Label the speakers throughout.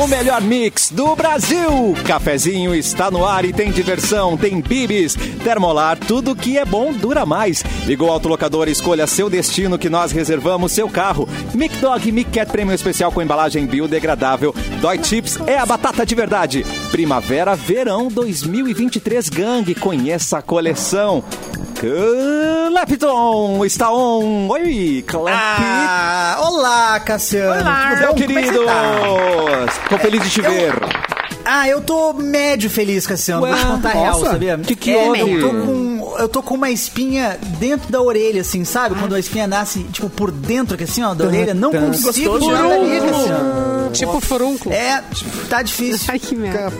Speaker 1: O melhor mix do Brasil. Cafezinho está no ar e tem diversão, tem bibis, termolar, tudo que é bom dura mais. Ligou o autolocador, escolha seu destino que nós reservamos seu carro. Mic Dog Mic Cat Prêmio Especial com embalagem biodegradável. Dói Chips é a batata de verdade. Primavera, verão 2023 Gang. Conheça a coleção. Clapton está on. Oi, Clap.
Speaker 2: Ah, olá, Cassiano.
Speaker 3: Olá.
Speaker 2: Tudo
Speaker 1: Meu
Speaker 2: bom? É que
Speaker 1: querido,
Speaker 2: você tá?
Speaker 1: tô feliz de te
Speaker 2: eu-
Speaker 1: ver.
Speaker 2: Ah, eu tô médio feliz, Cassiano.
Speaker 1: Ué,
Speaker 2: Vou te contar a real,
Speaker 1: nossa,
Speaker 2: sabia?
Speaker 1: que que
Speaker 2: é? Eu tô, com, eu tô com uma espinha dentro da orelha, assim, sabe? Quando a espinha nasce, tipo, por dentro, assim, ó, da orelha. Não consigo tirar dali, Cassiano.
Speaker 3: Tipo furúnculo.
Speaker 2: É, tá difícil.
Speaker 3: Ai, que merda.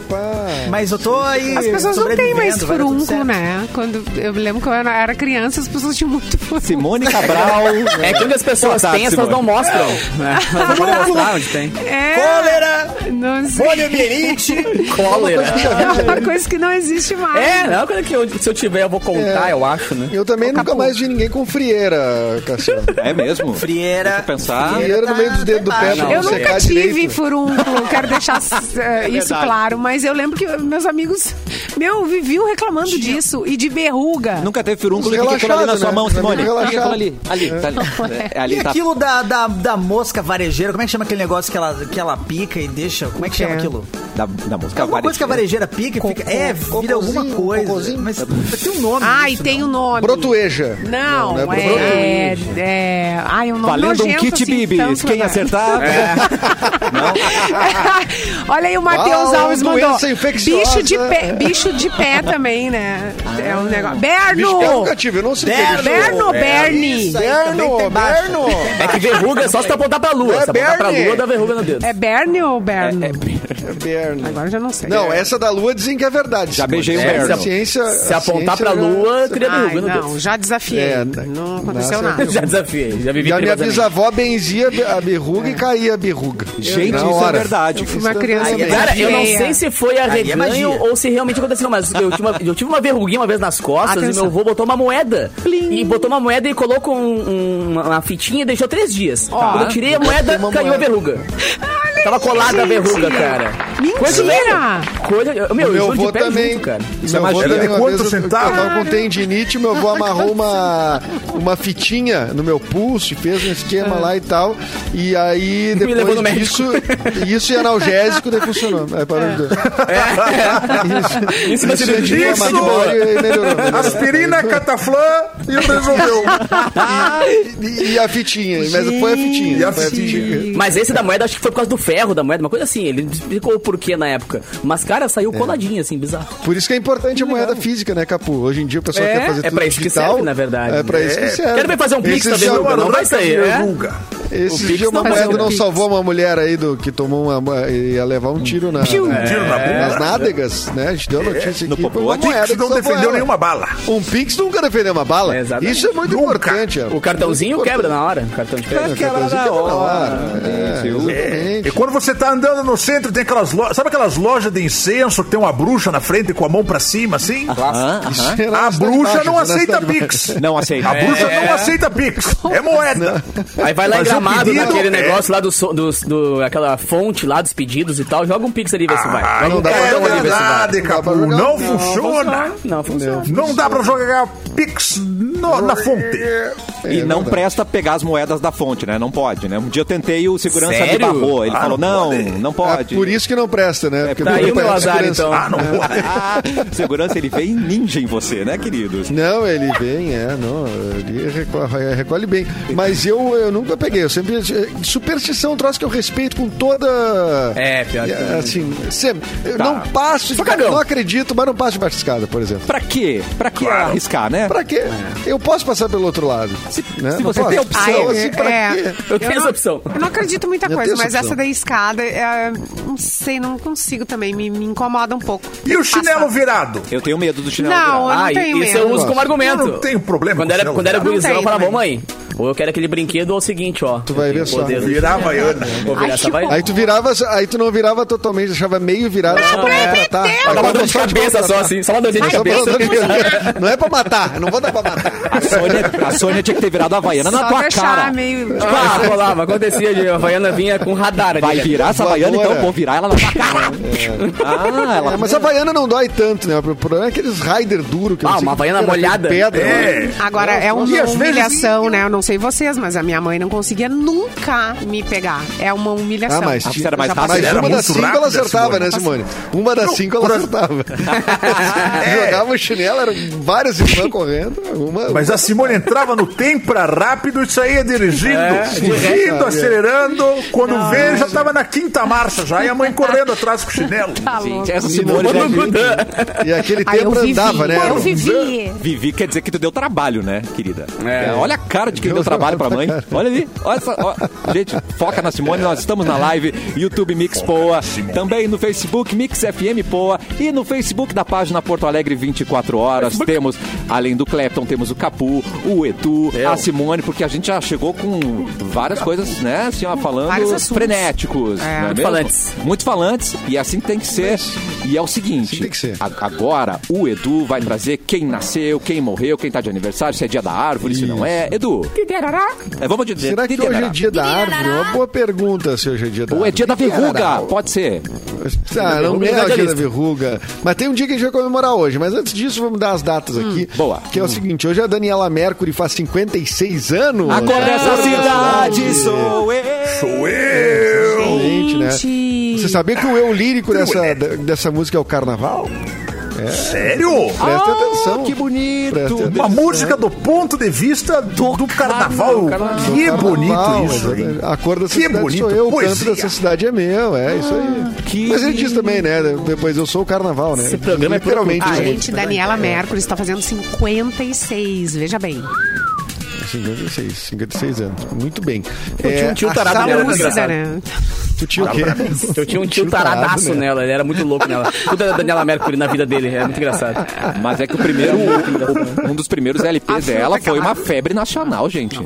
Speaker 2: Mas eu tô aí
Speaker 3: As pessoas não têm mais furúnculo, né? Quando eu me lembro que eu era, criança, as pessoas tinham muito furúnculo.
Speaker 1: Simone Cabral.
Speaker 4: É que quando as pessoas
Speaker 1: tarde,
Speaker 4: têm, as pessoas não mostram. Né? Elas não mostrar onde tem.
Speaker 3: É,
Speaker 2: Cólera,
Speaker 3: não sei.
Speaker 2: poliomielite.
Speaker 4: Cólera.
Speaker 3: É uma coisa que não existe mais.
Speaker 4: É, não, quando que eu, se eu tiver, eu vou contar,
Speaker 5: É.
Speaker 4: eu acho, né?
Speaker 5: Eu também nunca mais vi ninguém com frieira, Cassiano.
Speaker 1: É mesmo?
Speaker 2: Frieira.
Speaker 1: Deixa eu pensar.
Speaker 5: Frieira no meio dos dedos do pé
Speaker 2: Não,
Speaker 5: pra
Speaker 3: Eu
Speaker 5: não
Speaker 3: nunca
Speaker 5: secar
Speaker 3: tive furúnculo, quero deixar eh, isso claro, mas eu lembro que meus amigos, meu, viviam reclamando disso e de verruga.
Speaker 1: Nunca teve furúnculo e aquilo ali na
Speaker 5: relaxados,
Speaker 1: sua
Speaker 5: né?
Speaker 1: mão, Simone.
Speaker 5: relaxados.
Speaker 1: ali. Ali, tá ali. É, ali
Speaker 2: E
Speaker 1: tá.
Speaker 2: aquilo da, da, da mosca varejeira, como é que chama aquele negócio que ela, que ela pica e deixa? Como é que chama
Speaker 3: É.
Speaker 2: aquilo?
Speaker 1: Da, da música.
Speaker 2: Alguma coisa que a varejeira pica e fica. É, vira alguma coisa.
Speaker 5: cocôzinho.
Speaker 2: Mas tem um nome.
Speaker 3: Ai,
Speaker 2: disso,
Speaker 3: tem
Speaker 2: não?
Speaker 3: o nome.
Speaker 5: Brotueja.
Speaker 3: Não,
Speaker 5: não é
Speaker 3: é,
Speaker 5: brotueja.
Speaker 3: é, Ai, um nome
Speaker 1: Valendo um kit
Speaker 3: assim,
Speaker 1: bibis. Quem
Speaker 3: né?
Speaker 1: acertar.
Speaker 3: Olha aí, o Matheus
Speaker 5: Ah,
Speaker 3: Alves mandou. Bicho de, pé, bicho de pé também, né? é um negócio.
Speaker 5: Eu
Speaker 3: Berno!
Speaker 5: nunca tive, eu não sei.
Speaker 2: Berno.
Speaker 3: Berno, Bernie!
Speaker 2: Isso aí também tem baixo.
Speaker 4: É que verruga é só se tu apontar pra lua.
Speaker 5: É
Speaker 4: se apontar pra lua, dá verruga no dedo.
Speaker 3: É Bernie ou Berno?
Speaker 5: É Berno.
Speaker 3: Agora eu já não sei.
Speaker 5: Não, essa da lua dizem que é verdade.
Speaker 1: Já beijei o
Speaker 5: É,
Speaker 1: Berno.
Speaker 5: a ciência,
Speaker 4: Se
Speaker 5: a
Speaker 4: apontar
Speaker 5: ciência
Speaker 4: pra
Speaker 5: já-
Speaker 4: lua, cria
Speaker 3: Ai,
Speaker 4: verruga no
Speaker 3: não, já desafiei.
Speaker 5: É,
Speaker 3: não aconteceu
Speaker 5: nossa,
Speaker 3: nada.
Speaker 4: Já desafiei, já vivi
Speaker 5: E a minha bisavó benzia a berruga e caía a berruga.
Speaker 1: Gente,
Speaker 5: Na
Speaker 1: isso é verdade.
Speaker 3: Eu fui uma criança
Speaker 2: Aí é
Speaker 4: Cara, eu não sei se foi
Speaker 2: Aí é
Speaker 4: ou se realmente aconteceu, mas eu tive uma, eu tive uma verruguinha uma vez nas costas
Speaker 3: Atenção.
Speaker 4: e meu avô botou uma moeda. E botou uma moeda e colocou um- um- uma, fitinha e deixou três dias. Quando eu tirei a moeda, caiu a verruga. Tava colada a verruga, cara. Coisa
Speaker 3: Mentira!
Speaker 4: Coisa, eu- meu, eu
Speaker 5: Meu avô também.
Speaker 4: junto, cara.
Speaker 1: Isso é
Speaker 5: meu avô
Speaker 1: magia.
Speaker 5: também, uma
Speaker 6: Quanto
Speaker 5: vez eu- tava com tendinite, meu avô amarrou uma, uma fitinha no meu pulso, e fez um esquema lá e tal. E aí,
Speaker 4: Me levou no
Speaker 5: depois disso, isso e analgésico, daí funcionou. Aí parou de doer. Isso,
Speaker 4: Isso,
Speaker 5: isso, isso, isso,
Speaker 4: de boa.
Speaker 5: e melhorou, melhorou.
Speaker 6: Aspirina, cataflã e resolveu.
Speaker 5: E, e a fitinha, mas foi a fitinha.
Speaker 6: E a
Speaker 5: foi
Speaker 6: fitinha.
Speaker 4: Mas esse da moeda, acho que foi por causa do ferro da moeda, uma coisa assim. Ele explicou o porquê na época. Mas, cara, saiu coladinho, assim, bizarro.
Speaker 5: Por isso que é importante a moeda física, né, Capu? Hoje em dia o pessoal
Speaker 4: É,
Speaker 5: quer fazer
Speaker 4: é
Speaker 5: tudo
Speaker 4: pra isso que
Speaker 5: digital.
Speaker 4: serve, na verdade.
Speaker 5: É pra isso que
Speaker 6: É.
Speaker 5: serve.
Speaker 4: Quero ver fazer um pix
Speaker 5: dias-
Speaker 4: verruga, não vai sair, né?
Speaker 6: Verruga.
Speaker 5: Esses
Speaker 4: Pix
Speaker 5: dias uma
Speaker 4: fazia
Speaker 5: não
Speaker 4: Pix.
Speaker 5: salvou uma mulher aí do, que tomou uma. ia levar um tiro na,
Speaker 6: Tiro na
Speaker 5: nas
Speaker 6: bunda.
Speaker 5: nádegas, né? A gente deu notícia
Speaker 1: no
Speaker 5: aqui.
Speaker 1: Popô.
Speaker 5: uma moeda
Speaker 6: não defendeu
Speaker 5: ela.
Speaker 6: nenhuma bala.
Speaker 5: Um Pix nunca defendeu uma bala.
Speaker 4: É.
Speaker 5: Isso é muito
Speaker 6: Nunca.
Speaker 5: importante.
Speaker 4: O cartãozinho quebra na hora. O cartão de crédito.
Speaker 1: Quebra na
Speaker 5: Quebra na
Speaker 1: hora.
Speaker 5: hora.
Speaker 1: É,
Speaker 5: É.
Speaker 6: E quando você tá andando no centro, tem aquelas lojas. Sabe aquelas lojas de incenso que tem uma bruxa na frente com a mão pra cima, assim?
Speaker 1: Aham, aham.
Speaker 5: É na
Speaker 6: A bruxa não aceita. Pix.
Speaker 1: Não aceita.
Speaker 6: A bruxa
Speaker 4: É.
Speaker 6: não aceita Pix. É moeda.
Speaker 4: Aí vai lá em
Speaker 6: Mas o
Speaker 4: gramado
Speaker 6: pedido
Speaker 4: naquele
Speaker 6: é-
Speaker 4: negócio lá do, dos- do, aquela fonte lá dos pedidos e tal. Joga um pix ali e vê se vai.
Speaker 6: Ah,
Speaker 4: um
Speaker 5: não dá pra jogar
Speaker 4: ali vê se vai.
Speaker 6: verdade,
Speaker 5: Não
Speaker 6: Capu. Não
Speaker 5: Não,
Speaker 6: funciona.
Speaker 4: Não, funciona.
Speaker 6: Não dá pra jogar Pix no- na fonte.
Speaker 1: E
Speaker 5: É
Speaker 1: não
Speaker 5: verdade.
Speaker 1: presta pegar as moedas da fonte, né? Não pode, né? Um dia eu tentei e o segurança me
Speaker 4: Sério?
Speaker 1: barrou. Ele
Speaker 6: Ah,
Speaker 1: falou,
Speaker 6: não
Speaker 1: não,
Speaker 6: pode.
Speaker 1: não
Speaker 5: É
Speaker 1: pode.
Speaker 5: por isso que não presta, né? Porque
Speaker 4: Tá aí o meu azar,
Speaker 5: segurança-
Speaker 4: então.
Speaker 6: Ah, não pode.
Speaker 1: Ah, segurança, ele vem ninja em você, né, queridos?
Speaker 5: Não, ele vem, é, não, ele recolhe, recolhe bem. Mas eu, eu nunca peguei, eu sempre. Superstição é um troço que eu respeito com toda.
Speaker 4: É, pior que-
Speaker 5: É, Assim, sempre. Eu
Speaker 1: Tá.
Speaker 5: não passo,
Speaker 4: cagão.
Speaker 5: não acredito, mas não passo debaixo de escada, por exemplo.
Speaker 1: Pra quê? Pra que arriscar, né?
Speaker 5: Pra quê? Eu posso passar pelo outro lado. né?
Speaker 1: se você
Speaker 5: posso?
Speaker 1: tem opção,
Speaker 5: Então, assim, pra
Speaker 3: é.
Speaker 5: quê?
Speaker 4: Eu tenho essa opção.
Speaker 3: Eu não acredito em muita coisa, mas essa da escada, é, não sei, não consigo também, me, me incomoda um pouco.
Speaker 6: E o chinelo
Speaker 3: Passar.
Speaker 6: virado?
Speaker 1: Eu tenho medo do chinelo
Speaker 3: Não,
Speaker 1: virado.
Speaker 3: eu não
Speaker 4: Ah,
Speaker 3: tenho
Speaker 4: isso
Speaker 3: medo.
Speaker 4: eu uso como argumento.
Speaker 6: Eu não tenho problema
Speaker 4: Quando
Speaker 6: com
Speaker 4: era, quando era
Speaker 6: virado.
Speaker 4: gurizão, eu falava, mãe, Ou eu quero aquele brinquedo ou o seguinte, ó.
Speaker 5: Tu vai ver só.
Speaker 6: Virar a
Speaker 4: virar essa vai.
Speaker 5: Aí tu virava, aí tu não virava totalmente, deixava meio virado só pra maltratar. Aí
Speaker 4: Só uma dor de cabeça só, assim. Só uma dorzinha de cabeça.
Speaker 5: Não é pra matar, não vou dar pra matar.
Speaker 1: A Sônia, a Sônia tinha que ter virado a Havaiana na tua cara.
Speaker 3: meio...
Speaker 4: Ah, rolava, acontecia de a Havaiana vinha com radar ali.
Speaker 1: Vai virar essa Havaiana, então vou virar ela na tua cara. Ah, ela...
Speaker 5: É, mas a Havaiana não dói tanto, né? O problema é aqueles rider duro que eu
Speaker 4: Ah,
Speaker 5: não
Speaker 4: uma Havaiana molhada.
Speaker 5: Pedra, né?
Speaker 6: É.
Speaker 3: Agora, é uma humilhação, né? Eu não sei vocês, mas a minha mãe não conseguia nunca me pegar. É uma humilhação.
Speaker 5: Ah, mas,
Speaker 1: Ah, era mais rápido.
Speaker 5: mas
Speaker 6: Era
Speaker 5: uma das cinco ela acertava, né,
Speaker 6: Simone?
Speaker 5: Simone? Uma das cinco ela acertava. Jogava o chinelo, eram várias irmãs correndo. Uma,
Speaker 6: Mas a Simone entrava no tempo pra rápido e saía dirigindo,
Speaker 4: É,
Speaker 6: fugindo, acelerando. Quando vê, já tava na quinta marcha já. E a mãe correndo atrás com o chinelo.
Speaker 3: Tá.
Speaker 1: Gente, essa Simone já
Speaker 5: E aquele
Speaker 3: vivi,
Speaker 5: andava, né?
Speaker 3: eu vivi.
Speaker 1: Vivi quer dizer que tu deu trabalho, né, querida?
Speaker 4: É.
Speaker 1: É, olha a cara de quem deu trabalho pra mãe. Olha ali. Olha essa, ó. Gente, foca na Simone. Nós estamos na live YouTube Mix Poa. Também no Facebook Mix FM Poa. E no Facebook da página Porto Alegre 24 horas. Temos, além do Clapton, temos o Capu, o Etu,
Speaker 4: Eu.
Speaker 1: a Simone, porque a gente já chegou com várias coisas, né? Assim, ó, falando frenéticos.
Speaker 3: É.
Speaker 1: não é
Speaker 4: Muito
Speaker 1: mesmo?
Speaker 4: falantes.
Speaker 1: Muito falantes. E assim tem que ser. E é o seguinte.
Speaker 5: Assim tem que ser.
Speaker 1: Agora, o Edu vai trazer quem nasceu, quem morreu, quem tá de aniversário, se é dia da árvore, se não é. Edu, é, vamos dizer.
Speaker 5: Será que hoje é dia da árvore? Uma boa pergunta se hoje é dia da
Speaker 1: Ou é
Speaker 5: árvore.
Speaker 1: dia da verruga? Pode ser.
Speaker 5: Ah, não é o dia da verruga. Mas tem um dia que a gente vai comemorar hoje. Mas antes disso, vamos dar as datas aqui.
Speaker 1: boa.
Speaker 5: Que é o seguinte: hoje a Daniela Mercury faz 56 anos.
Speaker 1: Agora
Speaker 5: É.
Speaker 1: essa cidade sou eu.
Speaker 6: Sou eu!
Speaker 5: Exatamente, né? Você sabia que o eu lírico dessa, dessa música é o carnaval?
Speaker 6: Sério?
Speaker 5: Presta atenção.
Speaker 1: que bonito.
Speaker 5: Atenção.
Speaker 6: Uma música do ponto de vista do, do carnaval.
Speaker 4: carnaval.
Speaker 6: Que
Speaker 5: Carnaval,
Speaker 6: bonito isso, hein?
Speaker 5: A cor dessa
Speaker 6: Que
Speaker 5: cidade
Speaker 6: bonito,
Speaker 5: sou eu, o canto dessa cidade é meu, é isso aí.
Speaker 1: que
Speaker 5: Mas ele diz também, né? Depois eu sou o carnaval, né?
Speaker 4: Esse programa é
Speaker 5: literalmente.
Speaker 3: A gente, Daniela Mercury, está fazendo 56. Veja bem.
Speaker 5: 56, 56 anos. Muito bem.
Speaker 4: Eu tinha um tio
Speaker 5: a
Speaker 4: tarado engraçado.
Speaker 3: né?
Speaker 5: Tu tinha o quê?
Speaker 4: Eu tinha um tio taradaço nela, ele era muito louco nela. Tudo era Daniela Mercury na vida dele, é muito engraçado.
Speaker 1: Mas é que o primeiro, um dos primeiros LPs dela foi uma febre nacional, gente.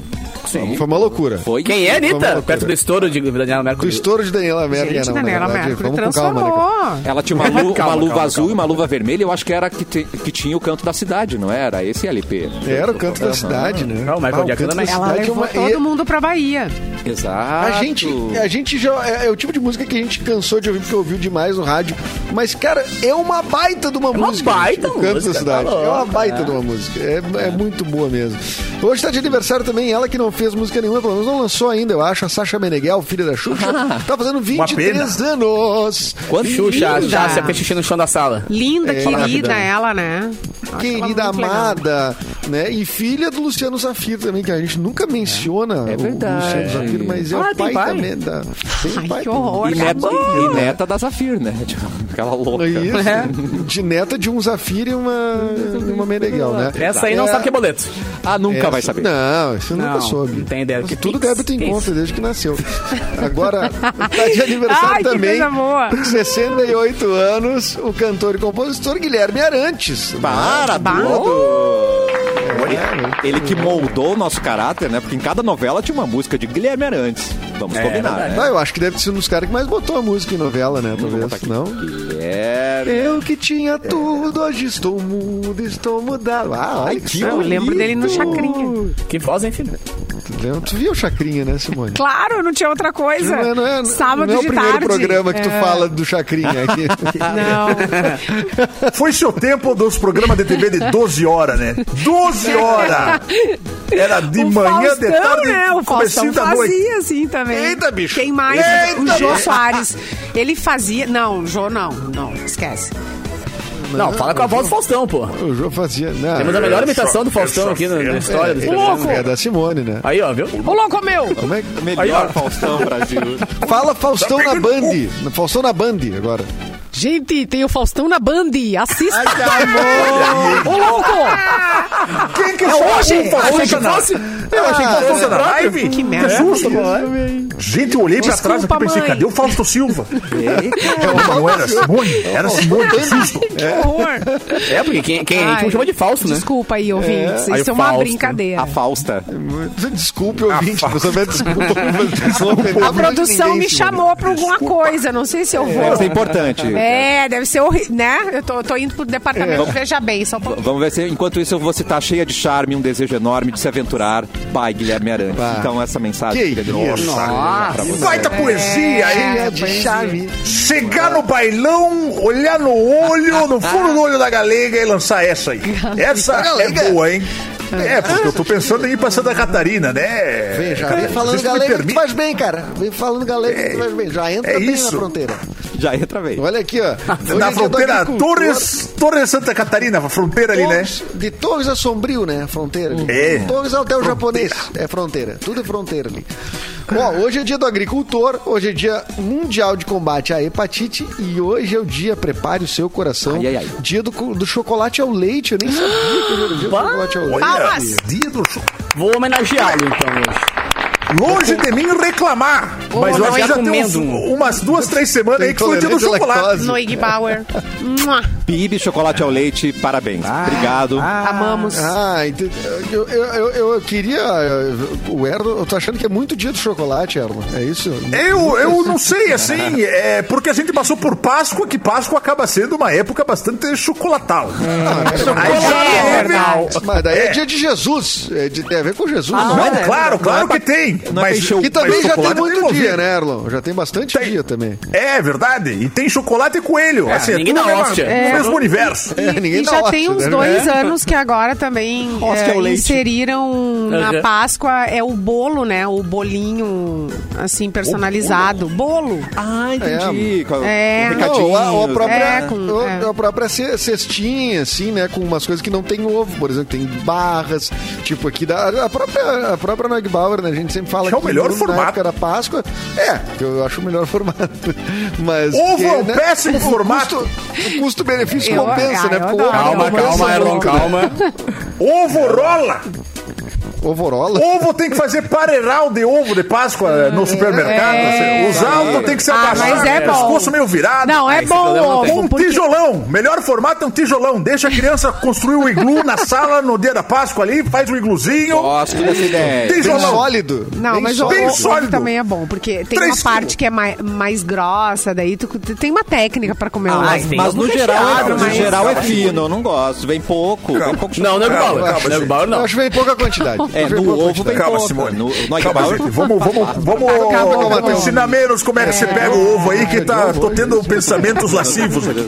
Speaker 1: Sim.
Speaker 5: Foi uma loucura.
Speaker 1: Foi.
Speaker 4: Quem é, Anitta? Perto do estouro de Daniela
Speaker 5: Do
Speaker 4: Mercury.
Speaker 5: estouro de Daniela Mercury,
Speaker 3: Gente,
Speaker 5: não, na
Speaker 3: Daniela
Speaker 5: verdade.
Speaker 3: Mercury
Speaker 5: Vamos com calma, né?
Speaker 3: transformou.
Speaker 1: Ela tinha uma, lu-
Speaker 4: Calma,
Speaker 1: uma luva
Speaker 4: calma,
Speaker 1: azul
Speaker 4: calma.
Speaker 1: e uma luva vermelha. Eu acho que era que, te- que tinha o canto da cidade, não era? Esse LP.
Speaker 5: Era o canto da cidade, né?
Speaker 4: Não, o Michael
Speaker 5: Ah, o
Speaker 4: Jackson
Speaker 5: canto da
Speaker 4: também.
Speaker 3: Ela
Speaker 5: cidade é
Speaker 3: levou
Speaker 5: uma-
Speaker 3: todo mundo pra Bahia.
Speaker 1: Exato.
Speaker 5: A gente, a gente já. É, é o tipo de música que a gente cansou de ouvir porque ouviu demais no rádio. Mas, cara, é uma baita de uma
Speaker 4: uma
Speaker 5: música.
Speaker 4: baita
Speaker 5: gente, o canto
Speaker 4: música,
Speaker 5: da cidade.
Speaker 4: tá
Speaker 5: é uma baita de uma música. É, é muito boa mesmo. Hoje tá de aniversário também ela que não fez música nenhuma, pelo menos não lançou ainda, eu acho. A Sasha Meneghel, filha da Xuxa, tá fazendo 23 anos.
Speaker 1: Quanto
Speaker 4: Xuxa, já se apetite no chão da sala.
Speaker 3: Linda,
Speaker 4: Fala
Speaker 3: querida ela, né?
Speaker 5: Querida amada, né? E filha do Luciano Zafir também, que a gente nunca menciona
Speaker 1: É
Speaker 5: o
Speaker 1: verdade.
Speaker 5: Luciano Zafir, mas é
Speaker 4: Ah,
Speaker 5: o pai,
Speaker 4: pai?
Speaker 5: também da. Tem
Speaker 3: que horror.
Speaker 1: E neta, e neta da Zafir, né? Tipo, aquela louca.
Speaker 5: Isso, de neta de um Zafir e uma, uma Meneghel, né?
Speaker 4: Essa aí não
Speaker 5: É,
Speaker 4: sabe que é boleto.
Speaker 1: Ah, nunca
Speaker 5: essa-
Speaker 1: vai saber.
Speaker 5: Não, isso eu nunca soube.
Speaker 4: não tem Que
Speaker 5: tudo débito em conta desde que nasceu. Agora, tá de aniversário
Speaker 3: Ai,
Speaker 5: também.
Speaker 3: boa.
Speaker 5: 68 anos, o cantor e compositor Guilherme Arantes.
Speaker 1: Para tudo!
Speaker 5: É,
Speaker 1: Ele que moldou o nosso caráter, né? Porque em cada novela tinha uma música de Guilherme Arantes. Vamos
Speaker 4: É,
Speaker 1: combinar, né?
Speaker 5: Ah, eu acho que deve ser um dos caras que mais botou a música em novela, né? Talvez.
Speaker 1: aqui.
Speaker 5: Não?
Speaker 1: Guilherme.
Speaker 5: Eu que tinha tudo, hoje estou mudo, estou mudado. Ah, olha que
Speaker 3: Eu lembro dele no Chacrinha.
Speaker 4: Que voz, hein, filho?
Speaker 5: Tu, tu viu Chacrinha, né, Simone?
Speaker 3: Claro, não tinha outra coisa.
Speaker 5: Não é, não é,
Speaker 3: Sábado
Speaker 5: não é o
Speaker 3: de
Speaker 5: primeiro
Speaker 3: tarde.
Speaker 5: programa que tu
Speaker 3: É.
Speaker 5: fala do Chacrinha aqui.
Speaker 3: Não.
Speaker 6: Foi seu tempo dos programas de TV de 12 horas, né? 12 horas! Era de
Speaker 3: o
Speaker 6: manhã,
Speaker 3: Faustão,
Speaker 6: de tarde,
Speaker 3: né? O Faustão
Speaker 6: da noite.
Speaker 3: fazia assim também.
Speaker 5: Eita, bicho.
Speaker 3: Quem mais?
Speaker 5: Eita,
Speaker 3: o Jô. Soares. Ele fazia... Não, o Jô não. Não, esquece.
Speaker 4: Não, fala com a voz do Faustão, pô.
Speaker 5: O João fazia. Não,
Speaker 4: Temos a melhor imitação do Faustão aqui na, na história do
Speaker 5: é,
Speaker 4: programa.
Speaker 5: é da Simone, né?
Speaker 4: Aí, ó, viu?
Speaker 3: Ô, louco meu!
Speaker 5: Como é que...
Speaker 1: Melhor Faustão Brasil.
Speaker 5: Fala Faustão
Speaker 6: Tá
Speaker 5: na Band. Faustão na Band agora.
Speaker 3: Gente, tem o Faustão na Band. Assista. Ô, louco!
Speaker 6: Quem que
Speaker 3: É hoje?
Speaker 6: um Faustão
Speaker 4: Achei que fosse.
Speaker 6: Eu achei que fosse na live.
Speaker 3: Que merda.
Speaker 6: susto. Gente, eu olhei pra trás e pensei, cadê o Fausto Silva? Não, não era Simone, era Simone, que susto.
Speaker 3: Que horror.
Speaker 4: É, porque quem, quem
Speaker 3: Ai,
Speaker 4: chama de falso, né?
Speaker 3: Desculpa aí, ouvintes.
Speaker 4: Aí
Speaker 3: Isso é uma brincadeira.
Speaker 1: A Fausta.
Speaker 5: Desculpe, ouvinte. Você vai desculpa.
Speaker 3: A produção me chamou pra alguma coisa, não sei se eu vou.
Speaker 1: Isso é importante.
Speaker 3: É, deve ser horrível, né? Eu tô, tô indo pro departamento,
Speaker 1: É.
Speaker 3: veja bem, só um pouquinho.
Speaker 1: Vamos ver se, enquanto isso, eu vou citar cheia de charme, um desejo enorme de se aventurar. Pai, Guilherme Arantes.
Speaker 5: Bah.
Speaker 1: Então, essa mensagem
Speaker 5: Que
Speaker 1: pra você.
Speaker 6: Baita poesia, hein?
Speaker 3: É,
Speaker 5: de chave.
Speaker 6: Chegar no bailão, olhar no olho, no fundo do olho da galega e lançar essa aí. Essa é
Speaker 5: Galega?
Speaker 6: boa, hein? É, porque eu tô pensando em ir pra Santa Catarina, né?
Speaker 5: Vem, já vem falando galego que tu faz bem, cara. Vem falando galego que tu faz bem. Já entra
Speaker 6: é
Speaker 5: bem
Speaker 6: isso.
Speaker 5: na fronteira.
Speaker 1: Já entra bem.
Speaker 5: Olha aqui, ó.
Speaker 6: Na
Speaker 5: é do
Speaker 6: fronteira. Torres, Torres Santa Catarina, a fronteira ali, né?
Speaker 5: Torres- De Torres a Sombrio, né? A fronteira. ali.
Speaker 6: É.
Speaker 5: Torres até o japonês. É fronteira. Tudo é fronteira ali. Ó, hoje é dia do agricultor, hoje é dia mundial de combate à hepatite e hoje é o dia, prepare o seu coração,
Speaker 1: Ai, ai, ai.
Speaker 5: dia do, do chocolate ao leite. Eu nem sabia que era o dia do chocolate ao leite.
Speaker 3: Palmas.
Speaker 6: dia do show.
Speaker 4: Vou homenageá-lo, então, hoje.
Speaker 6: Longe de mim reclamar.
Speaker 3: Ô,
Speaker 6: mas eu acho que já tem uns-
Speaker 4: um.
Speaker 6: umas duas, três semanas aí que foi o dia do chocolate.
Speaker 5: lactose.
Speaker 3: Noig Bauer.
Speaker 1: Bibi Chocolate ao Leite, parabéns. Obrigado.
Speaker 3: Amamos.
Speaker 5: Ah, eu, eu, eu, eu queria. eh, O Erno, eu tô achando que é muito dia do chocolate, Erno. É isso?
Speaker 6: Eu, eu não sei, assim, é porque a gente passou por Páscoa, que Páscoa acaba sendo uma época bastante chocolatal. Já
Speaker 3: É,
Speaker 6: teve-
Speaker 5: Mas daí é,
Speaker 6: É.
Speaker 5: dia de Jesus. É de, tem a ver com Jesus.
Speaker 6: Não,
Speaker 5: não
Speaker 6: é,
Speaker 5: é?
Speaker 6: claro, claro
Speaker 1: não é
Speaker 6: que
Speaker 1: pra-
Speaker 6: tem.
Speaker 1: é
Speaker 6: mas,
Speaker 5: Que também
Speaker 6: mas
Speaker 5: já tem muito dia, né, Erlon? Já tem bastante
Speaker 6: Tem.
Speaker 5: dia também.
Speaker 6: É verdade. E tem chocolate e coelho. assim, é
Speaker 4: ninguém na hóstia.
Speaker 3: É.
Speaker 6: mesmo universo.
Speaker 5: É, ninguém
Speaker 3: e
Speaker 5: dá
Speaker 3: já tem uns
Speaker 5: né?
Speaker 3: dois anos que agora também é,
Speaker 1: leite.
Speaker 3: inseriram na
Speaker 4: Uhum.
Speaker 3: Páscoa é o bolo, né? O bolinho assim personalizado. Bolo.
Speaker 1: Ah, entendi. Com-
Speaker 3: É.
Speaker 5: Não, a, a própria,
Speaker 3: É, com-
Speaker 5: o-
Speaker 3: é.
Speaker 5: a própria ce- cestinha, assim, né? Com umas coisas que não tem ovo, por exemplo, tem barras, tipo aqui da a própria, a própria Neugbauer, né? A gente sempre fala
Speaker 6: Que é o melhor formato.
Speaker 5: Na da Páscoa, é, que eu acho o melhor formato. Mas.
Speaker 6: Ovo é um péssimo
Speaker 5: o
Speaker 6: formato.
Speaker 5: Custo, o custo-benefício
Speaker 3: Eu-
Speaker 5: compensa,
Speaker 3: ah,
Speaker 5: né?
Speaker 3: eu
Speaker 5: Porque.
Speaker 4: Calma, calma, Erlon, calma.
Speaker 6: Ovo rola.
Speaker 5: Ovorola.
Speaker 6: Ovo tem que fazer pareiral de ovo de Páscoa no supermercado.
Speaker 3: É.
Speaker 6: Os tem que ser
Speaker 3: Ah,
Speaker 6: abaixado.
Speaker 3: mas é bom.
Speaker 6: Pescoço meio virado.
Speaker 3: Não, é
Speaker 4: esse
Speaker 3: bom
Speaker 4: não
Speaker 3: o ovo.
Speaker 6: Um
Speaker 3: porque-
Speaker 6: tijolão. Melhor formato é um tijolão. Deixa a criança construir o iglu na sala no dia da Páscoa ali, faz o igluzinho.
Speaker 1: Gosto dessa ideia.
Speaker 5: Bem
Speaker 6: Tijolão.
Speaker 5: sólido.
Speaker 3: Não,
Speaker 5: bem
Speaker 3: mas o,
Speaker 5: sólido.
Speaker 6: Bem
Speaker 3: o ovo
Speaker 6: sólido.
Speaker 3: também é bom, porque tem
Speaker 6: Três
Speaker 3: uma parte
Speaker 6: quilos.
Speaker 3: que é mais, mais grossa, daí tu, tu tem uma técnica pra comer o
Speaker 1: Ah,
Speaker 3: ovo.
Speaker 1: mas, no geral, é, no geral é fino, eu não gosto. Vem pouco, vem pouco
Speaker 4: Não, não é
Speaker 6: calma,
Speaker 4: Não é. Bauer,
Speaker 5: Eu
Speaker 4: não.
Speaker 5: acho que vem pouca quantidade.
Speaker 1: É, no ovo vem
Speaker 6: Calma. Simone.
Speaker 1: No, no
Speaker 6: Calma, gente. Vamos, vamos, vamos ensinar menos como é que você pega o ovo aí, que tá, tô tendo pensamentos lascivos aqui.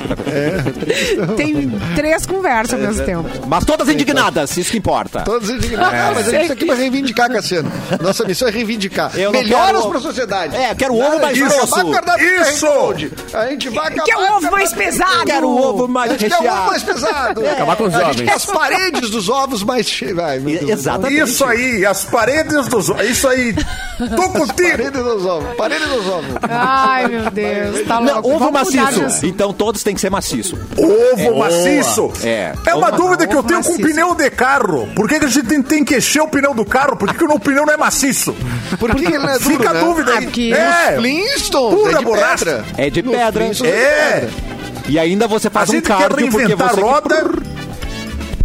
Speaker 3: Tem três conversas ao mesmo tempo.
Speaker 1: Mas todas indignadas, isso que importa.
Speaker 5: Todos indignados. Ah, mas a gente tá aqui pra reivindicar, Cassiano. Nossa missão é reivindicar.
Speaker 1: Eu
Speaker 5: Melhoras
Speaker 1: quero-
Speaker 5: pra sociedade.
Speaker 1: É, quero ovo mais grosso.
Speaker 6: Isso.
Speaker 5: A gente vai acabar...
Speaker 3: Quer o ovo mais pesado?
Speaker 1: Quero o ovo mais
Speaker 5: gente quer o ovo
Speaker 1: recheado.
Speaker 5: mais pesado.
Speaker 4: Acabar com os
Speaker 5: A gente
Speaker 4: jovens.
Speaker 5: quer as paredes dos ovos mais.
Speaker 1: Exatamente.
Speaker 6: Isso aí, as paredes dos ovos. Isso aí. Tô contigo.
Speaker 5: Paredes dos ovos. Paredes dos ovos.
Speaker 3: Ai, meu Deus, tá
Speaker 1: Não,
Speaker 3: louco.
Speaker 1: ovo
Speaker 3: Vamos
Speaker 1: maciço. Então todos têm que ser maciço.
Speaker 6: Ovo maciço.
Speaker 1: É.
Speaker 6: É uma
Speaker 1: Ovo-
Speaker 6: dúvida que eu tenho com
Speaker 3: maciço.
Speaker 6: pneu de carro. Por que, que a gente tem, tem que encher o pneu do carro? Por que, que o meu pneu não é maciço?
Speaker 5: Por que ele não é duro,
Speaker 6: Fica
Speaker 5: né?
Speaker 6: a dúvida
Speaker 3: Ah,
Speaker 6: aí.
Speaker 3: porque
Speaker 6: É,
Speaker 5: Flintstones
Speaker 6: Pura
Speaker 5: é de
Speaker 6: borracha.
Speaker 5: pedra.
Speaker 1: É de pedra.
Speaker 6: É.
Speaker 5: pedra.
Speaker 1: E ainda você
Speaker 6: a
Speaker 1: faz um
Speaker 6: gente quer
Speaker 1: cardio porque você...
Speaker 6: a roda.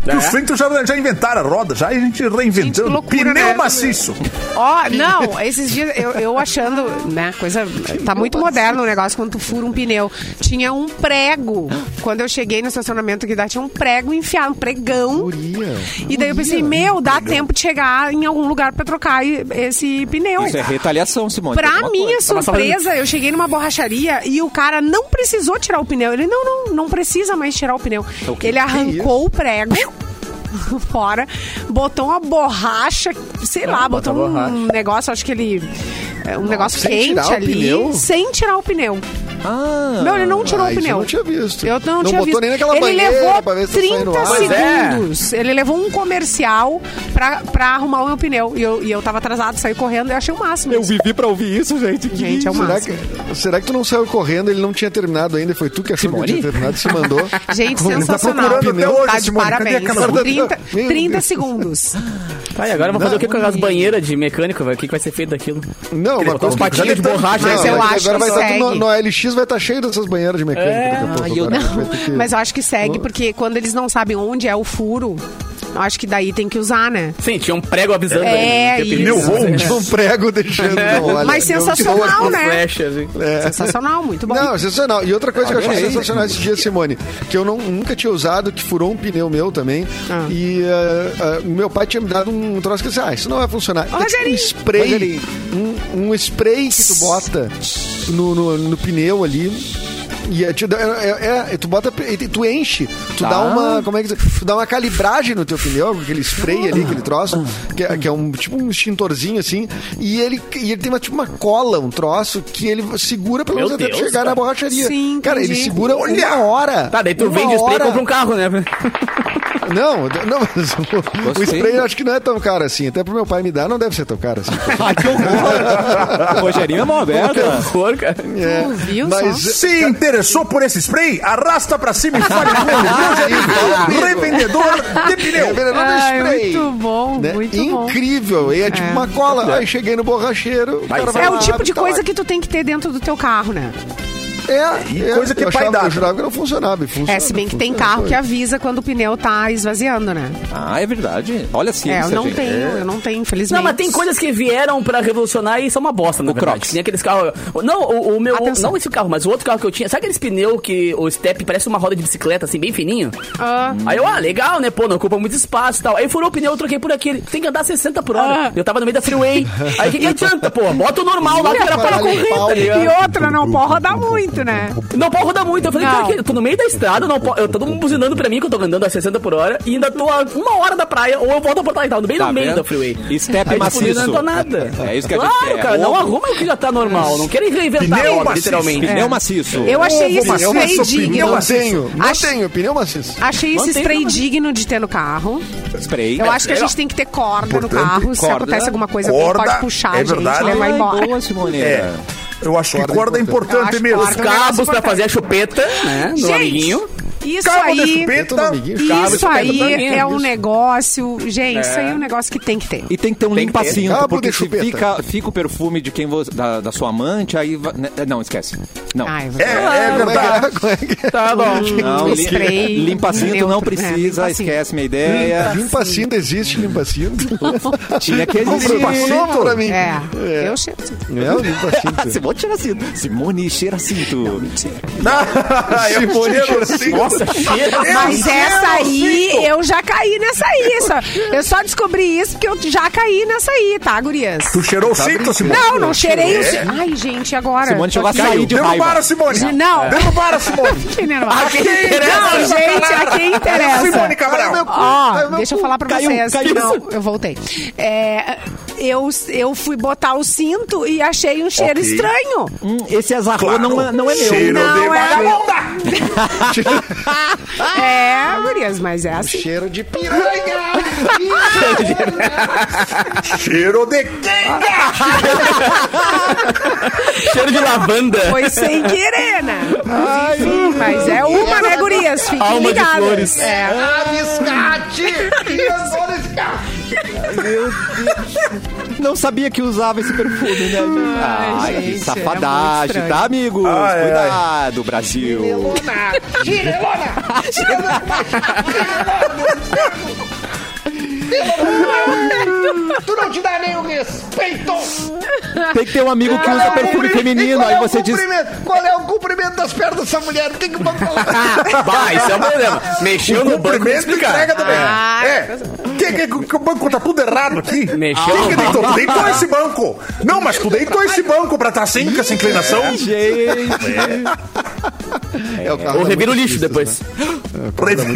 Speaker 6: E
Speaker 4: É.
Speaker 6: os Flintstones já, já inventaram a roda, já a gente
Speaker 3: Gente,
Speaker 6: reinventando.
Speaker 3: loucura,
Speaker 6: pneu
Speaker 3: né?
Speaker 6: maciço.
Speaker 3: Ó, não, esses dias eu, eu achando, né, coisa. Tá muito moderno o negócio quando tu fura um pneu. Tinha um prego. Quando eu cheguei no estacionamento que dá, tinha um prego enfiado, um pregão. E daí eu pensei, meu, dá tempo de chegar em algum lugar pra trocar esse pneu.
Speaker 1: Isso é retaliação, Simone.
Speaker 3: Pra minha
Speaker 1: coisa.
Speaker 3: Surpresa, eu cheguei numa borracharia e o cara não precisou tirar o pneu. Ele, não, não, não precisa mais tirar o pneu. Ele arrancou o prego fora, botou uma borracha, sei lá, botou
Speaker 4: botou
Speaker 3: um
Speaker 4: borracha.
Speaker 3: negócio, acho que ele... é, Um negócio
Speaker 5: sem
Speaker 3: quente
Speaker 5: tirar o
Speaker 3: ali,
Speaker 5: pneu?
Speaker 3: sem tirar o pneu.
Speaker 1: Ah,
Speaker 3: Não, ele não tirou
Speaker 5: Ah,
Speaker 3: o pneu.
Speaker 5: eu não tinha visto.
Speaker 3: Eu não,
Speaker 5: Não
Speaker 3: tinha
Speaker 5: botou
Speaker 3: visto.
Speaker 5: nem naquela
Speaker 3: ele levou
Speaker 5: pra ver se tá
Speaker 3: 30
Speaker 5: saindo ar.
Speaker 4: Pois é.
Speaker 3: segundos. Ele levou um comercial pra, pra arrumar o meu pneu. E eu, e eu tava atrasado, saí correndo e eu achei o máximo.
Speaker 1: eu vivi pra ouvir isso, gente. Que
Speaker 3: Gente, é o
Speaker 5: Será
Speaker 3: máximo.
Speaker 5: que, será que tu não saiu correndo? Ele não tinha terminado ainda. Foi tu que achou
Speaker 1: Simone?
Speaker 5: que ele tinha terminado e se mandou.
Speaker 3: Gente,
Speaker 6: Ele tá
Speaker 3: sensacional.
Speaker 6: procurando até hoje,
Speaker 3: tá de
Speaker 6: Simone.
Speaker 3: Parabéns.
Speaker 6: aquela-
Speaker 3: 30,
Speaker 5: Meu
Speaker 3: 30
Speaker 5: Deus.
Speaker 3: segundos.
Speaker 4: Tá, e agora vamos fazer o que com as banheiras de mecânico? O que, que vai ser feito daquilo?
Speaker 5: Não,
Speaker 4: Uns
Speaker 5: mas
Speaker 4: patinhos de borracha.
Speaker 3: Mas eu acho que
Speaker 5: no,
Speaker 3: segue.
Speaker 5: no LX vai estar cheio dessas banheiras de mecânica.
Speaker 4: É.
Speaker 1: Ah, eu não.
Speaker 3: Mas eu acho que segue, porque quando eles não sabem onde é o furo, acho que daí tem que usar, né?
Speaker 4: Sim, tinha um prego avisando.
Speaker 3: É,
Speaker 4: ali, né?
Speaker 3: isso.
Speaker 4: Pneu
Speaker 6: Meu
Speaker 5: Tinha um prego deixando. não, olha,
Speaker 3: Mas sensacional, né?
Speaker 4: flecha, assim.
Speaker 3: Sensacional, muito bom.
Speaker 5: Não, sensacional. E outra coisa que eu achei
Speaker 1: Adorei.
Speaker 5: sensacional esse dia, Simone, que eu não, nunca tinha usado, que furou um pneu meu também.
Speaker 3: Ah.
Speaker 5: E eh, eh, meu pai tinha me dado um troço que eu disse, ah, isso não vai funcionar. Tem tipo um
Speaker 3: Rogerinho.
Speaker 5: spray,
Speaker 1: Rogerinho.
Speaker 5: um, um spray que tu bota no, no, no pneu ali. E é, te dá- é- é- tu bota, tu enche, tu
Speaker 1: Tá.
Speaker 5: dá uma, como é que tu dá uma calibragem no teu pneu, com aquele spray ali, aquele troço, que é, que é um tipo um extintorzinho assim, e ele, e ele tem uma, tipo uma cola, um troço que ele segura pelo menos até
Speaker 4: Deus,
Speaker 5: chegar
Speaker 4: cara.
Speaker 5: na borracharia.
Speaker 3: Sim,
Speaker 5: cara, ele segura uma hora.
Speaker 4: Tá, daí tu vende spray e
Speaker 5: hora.
Speaker 4: compra um carro, né?
Speaker 5: Não, não, mas o, o spray eu acho que não é tão caro assim. Até pro meu pai me dar, não deve ser tão caro assim.
Speaker 1: Ai, que horror. Rogerinho é mão aberta.
Speaker 4: Horror, cara.
Speaker 5: É,
Speaker 3: Tu viu
Speaker 5: mas,
Speaker 3: só?
Speaker 6: Se interessou por esse spray, arrasta pra cima e fale com ele. Revendedor de
Speaker 5: É
Speaker 6: pneu.
Speaker 5: vendedor de
Speaker 3: Ai,
Speaker 5: spray.
Speaker 3: muito bom,
Speaker 5: né?
Speaker 3: muito bom.
Speaker 5: Incrível. E é tipo uma cola. Aí cheguei no borracheiro. o cara vai
Speaker 3: É
Speaker 5: lá,
Speaker 3: o tipo de coisa que tu tem que ter dentro do teu carro, né?
Speaker 5: É, é,
Speaker 6: coisa que
Speaker 5: eu
Speaker 6: pai
Speaker 5: achava,
Speaker 6: dá.
Speaker 5: Eu jurava que não funcionava. Funciona,
Speaker 3: É, se bem que tem carro
Speaker 5: foi.
Speaker 3: que avisa quando o pneu tá esvaziando, né?
Speaker 1: Ah, é verdade. Olha a
Speaker 3: É, eu não
Speaker 1: gente.
Speaker 3: tenho, eu não tenho, infelizmente.
Speaker 4: Não, mas tem coisas que vieram pra revolucionar e são uma bosta, na
Speaker 1: O
Speaker 4: verdade.
Speaker 1: Crocs.
Speaker 4: Tem aqueles carros... Não, o, o meu...
Speaker 3: Atenção.
Speaker 4: Não esse carro, mas o outro carro que eu tinha. Sabe aqueles pneus que o step parece uma roda de bicicleta, assim, bem fininho?
Speaker 3: Ah,
Speaker 4: Aí eu, ah, legal, né? Pô, não ocupa muito espaço e tal. Aí furou o pneu, eu troquei por aquele. Tem que andar 60 por hora.
Speaker 3: Ah.
Speaker 4: Eu tava no meio da freeway. Aí o que, que adianta, pô? Bota o normal lá que era para correr, tá
Speaker 3: e outra, não pode rodar muito, né?
Speaker 4: Não pode rodar muito. Eu falei,
Speaker 3: Não.
Speaker 4: cara, que- eu tô no meio da estrada, não po- eu tô todo mundo buzinando pra mim que eu tô andando a 60 por hora e ainda tô a uma hora da praia, ou eu volto a Porto Alegre, no meio
Speaker 1: Tá
Speaker 4: do meio
Speaker 1: vendo?
Speaker 4: da freeway.
Speaker 1: Step
Speaker 4: Aí, tipo,
Speaker 1: maciço.
Speaker 4: não adiantou nada.
Speaker 1: É isso que a gente
Speaker 4: claro, cara, não
Speaker 1: Ovo.
Speaker 4: arruma o que já tá normal. Não querem reinventar
Speaker 6: Pneu
Speaker 4: a roda,
Speaker 6: maciço.
Speaker 4: literalmente.
Speaker 1: Pneu maciço.
Speaker 3: Eu achei esse
Speaker 6: maciço,
Speaker 3: spray digno.
Speaker 6: Maciço.
Speaker 5: tenho, não
Speaker 3: Acho-
Speaker 5: tenho. Pneu maciço.
Speaker 3: Achei esse spray
Speaker 4: né?
Speaker 3: digno de ter no carro.
Speaker 1: Spray.
Speaker 3: Eu acho que a
Speaker 6: legal.
Speaker 3: gente tem que ter corda no carro. Se acontece alguma coisa, pode puxar
Speaker 6: é
Speaker 3: a gente,
Speaker 6: verdade.
Speaker 3: levar
Speaker 1: Ai,
Speaker 3: embora.
Speaker 1: boa, Simone.
Speaker 6: É. Eu acho que
Speaker 5: Corda
Speaker 6: corda é
Speaker 5: é
Speaker 3: Eu
Speaker 6: importante mesmo.
Speaker 4: Os
Speaker 3: corda-
Speaker 4: cabos pra
Speaker 3: Importante.
Speaker 4: fazer a chupeta, né? No
Speaker 3: Gente,
Speaker 4: amiguinho.
Speaker 3: Isso
Speaker 6: Cabo
Speaker 3: aí...
Speaker 4: Cabo,
Speaker 3: Isso aí é um
Speaker 4: isso.
Speaker 3: negócio... Gente, isso aí é um negócio que tem que ter.
Speaker 1: E tem que ter um limpa-cinto, porque se fica, fica o perfume de quem você, da, da sua amante, aí... vai- né, Não, esquece. Não.
Speaker 3: Ai,
Speaker 6: É, é
Speaker 5: é
Speaker 6: verdade.
Speaker 5: é? É é?
Speaker 4: Tá bom.
Speaker 1: Não, limpa-cinto não
Speaker 3: neutro,
Speaker 1: precisa,
Speaker 3: é,
Speaker 1: esquece minha ideia.
Speaker 5: Limpa-cinto existe, limpa-cinto.
Speaker 1: Tinha que existir.
Speaker 5: Limpa-cinto pra mim.
Speaker 3: É, eu cheiro.
Speaker 5: É, o limpa-cinto.
Speaker 1: Simone cheira cinto. Simone cheira cinto.
Speaker 5: Simone cheira
Speaker 6: assim.
Speaker 4: Nossa, cheira.
Speaker 3: Mas essa aí,
Speaker 6: cinto.
Speaker 3: eu já caí nessa aí. Só, eu só descobri isso porque eu já caí nessa aí, tá, gurias?
Speaker 6: Tu cheirou o cinto, Simone?
Speaker 3: Não, não cheirei o...
Speaker 6: É.
Speaker 3: Ai, gente, agora...
Speaker 1: Simone chegou a sair de
Speaker 6: Derrubaram,
Speaker 1: raiva.
Speaker 6: Simone.
Speaker 3: Não.
Speaker 6: Derrubaram, Simone.
Speaker 4: A quem interessa?
Speaker 3: Não, gente, a quem interessa.
Speaker 6: Simone Cabral.
Speaker 5: Ai, meu cu,
Speaker 3: Ó, deixa eu falar pra
Speaker 1: Caiu,
Speaker 3: vocês.
Speaker 1: caiu.
Speaker 3: Não, eu voltei. É, eu, eu fui botar o cinto e achei um cheiro
Speaker 6: Ok.
Speaker 3: estranho.
Speaker 1: Hum, esse azarro
Speaker 6: Claro.
Speaker 1: não, é- não é meu.
Speaker 6: Cheiro
Speaker 3: Não,
Speaker 6: de
Speaker 3: é-
Speaker 6: vagabunda.
Speaker 3: É, gurias, mas é assim.
Speaker 5: Cheiro de piranha.
Speaker 6: Cheiro de quenga.
Speaker 4: Cheiro de lavanda.
Speaker 3: Foi sem querer, né? Mas, enfim, mas é uma, né, gurias? Fiquem
Speaker 4: Alma de
Speaker 3: ligadas.
Speaker 4: flores.
Speaker 3: É.
Speaker 5: Abiscate. E agora
Speaker 1: Não sabia que usava esse perfume, né, gente?
Speaker 3: Ai,
Speaker 1: Ai,
Speaker 3: gente,
Speaker 1: que
Speaker 3: é
Speaker 1: safadagem, tá, amigos?
Speaker 6: Ai, ai.
Speaker 1: Cuidado, Brasil.
Speaker 5: Tu não te dá nem o respeito.
Speaker 1: Tem que ter um amigo que usa perfume feminino, aí você diz...
Speaker 5: Qual é o cumprimento das pernas dessa mulher? O que que o banco falar?
Speaker 4: Bah, isso é um problema. Mexeu no banco
Speaker 6: entrega também.
Speaker 3: Ah,
Speaker 6: É. Que, que, que o banco tá tudo errado aqui?
Speaker 4: Mexeu
Speaker 6: Quem que
Speaker 4: no
Speaker 6: deitou? Tu deitou esse banco. Não, mas tu deitou esse banco pra estar sem com essa inclinação.
Speaker 1: Gente...
Speaker 5: É o carro
Speaker 4: Ou revira o lixo
Speaker 5: difícil,
Speaker 4: depois.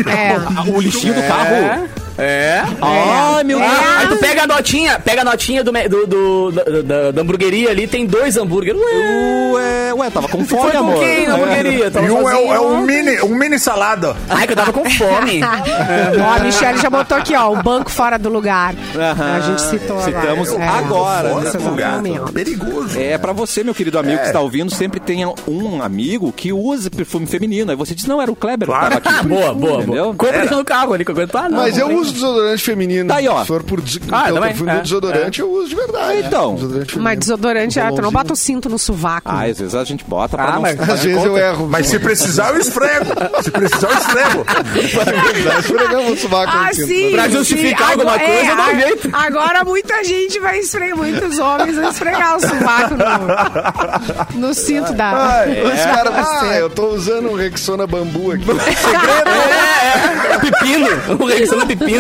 Speaker 3: É.
Speaker 1: O lixinho do carro.
Speaker 4: É.
Speaker 1: Ai, meu Deus.
Speaker 3: É.
Speaker 4: Aí tu pega a notinha, pega a notinha do, do, do- da, da- hamburgueria ali, tem dois hambúrgueres. Ué,
Speaker 1: Ué, ué, tava com fome,
Speaker 4: foi com
Speaker 1: amor.
Speaker 4: quem na hamburgueria? Tava
Speaker 6: E um é, é um mini, um mini salada.
Speaker 4: Ai, que eu tava com fome.
Speaker 3: Ó, a Michelle já botou aqui, ó, o banco fora do lugar.
Speaker 1: Aham.
Speaker 3: A gente citou
Speaker 1: Citamos
Speaker 3: agora. É.
Speaker 1: agora.
Speaker 6: Fora
Speaker 1: nesse
Speaker 6: do lugar. Perigoso.
Speaker 1: É, pra você, meu querido amigo que está ouvindo, sempre tenha um amigo que usa perfume feminino. Aí você diz, não, era o Kleber
Speaker 6: Claro.
Speaker 1: que tava aqui.
Speaker 4: boa, boa, boa. Compra deixa no carro ali, que eu aguento. Ah, não.
Speaker 5: Mas eu
Speaker 4: comprei.
Speaker 5: Uso desodorante feminino.
Speaker 1: Tá aí, ó.
Speaker 5: Se for por des...
Speaker 4: Ah, também,
Speaker 5: perfume
Speaker 4: é,
Speaker 5: do desodorante, eu uso de verdade.
Speaker 1: Então.
Speaker 5: Desodorante
Speaker 3: Mas desodorante, ah, tu não bota o cinto no sovaco.
Speaker 1: Ah, às vezes a gente bota pra
Speaker 4: Ah,
Speaker 1: não...
Speaker 4: mas-
Speaker 5: Às vezes eu
Speaker 1: conta.
Speaker 5: erro.
Speaker 6: Mas se precisar, eu esfrego. Se precisar, eu esfrego.
Speaker 5: Esfregamos o sovaco
Speaker 3: Ah,
Speaker 5: no cinto.
Speaker 3: sim.
Speaker 4: Pra
Speaker 3: sim.
Speaker 4: justificar alguma
Speaker 3: Agora-
Speaker 4: coisa,
Speaker 3: é,
Speaker 4: dá um
Speaker 3: a-
Speaker 4: jeito.
Speaker 3: Agora muita gente vai esfregar, muitos homens vão esfregar o sovaco no, no cinto da.
Speaker 5: Os caras, ah, eu tô usando um Rexona bambu aqui.
Speaker 4: É, é, pepino. O Rexona pepino.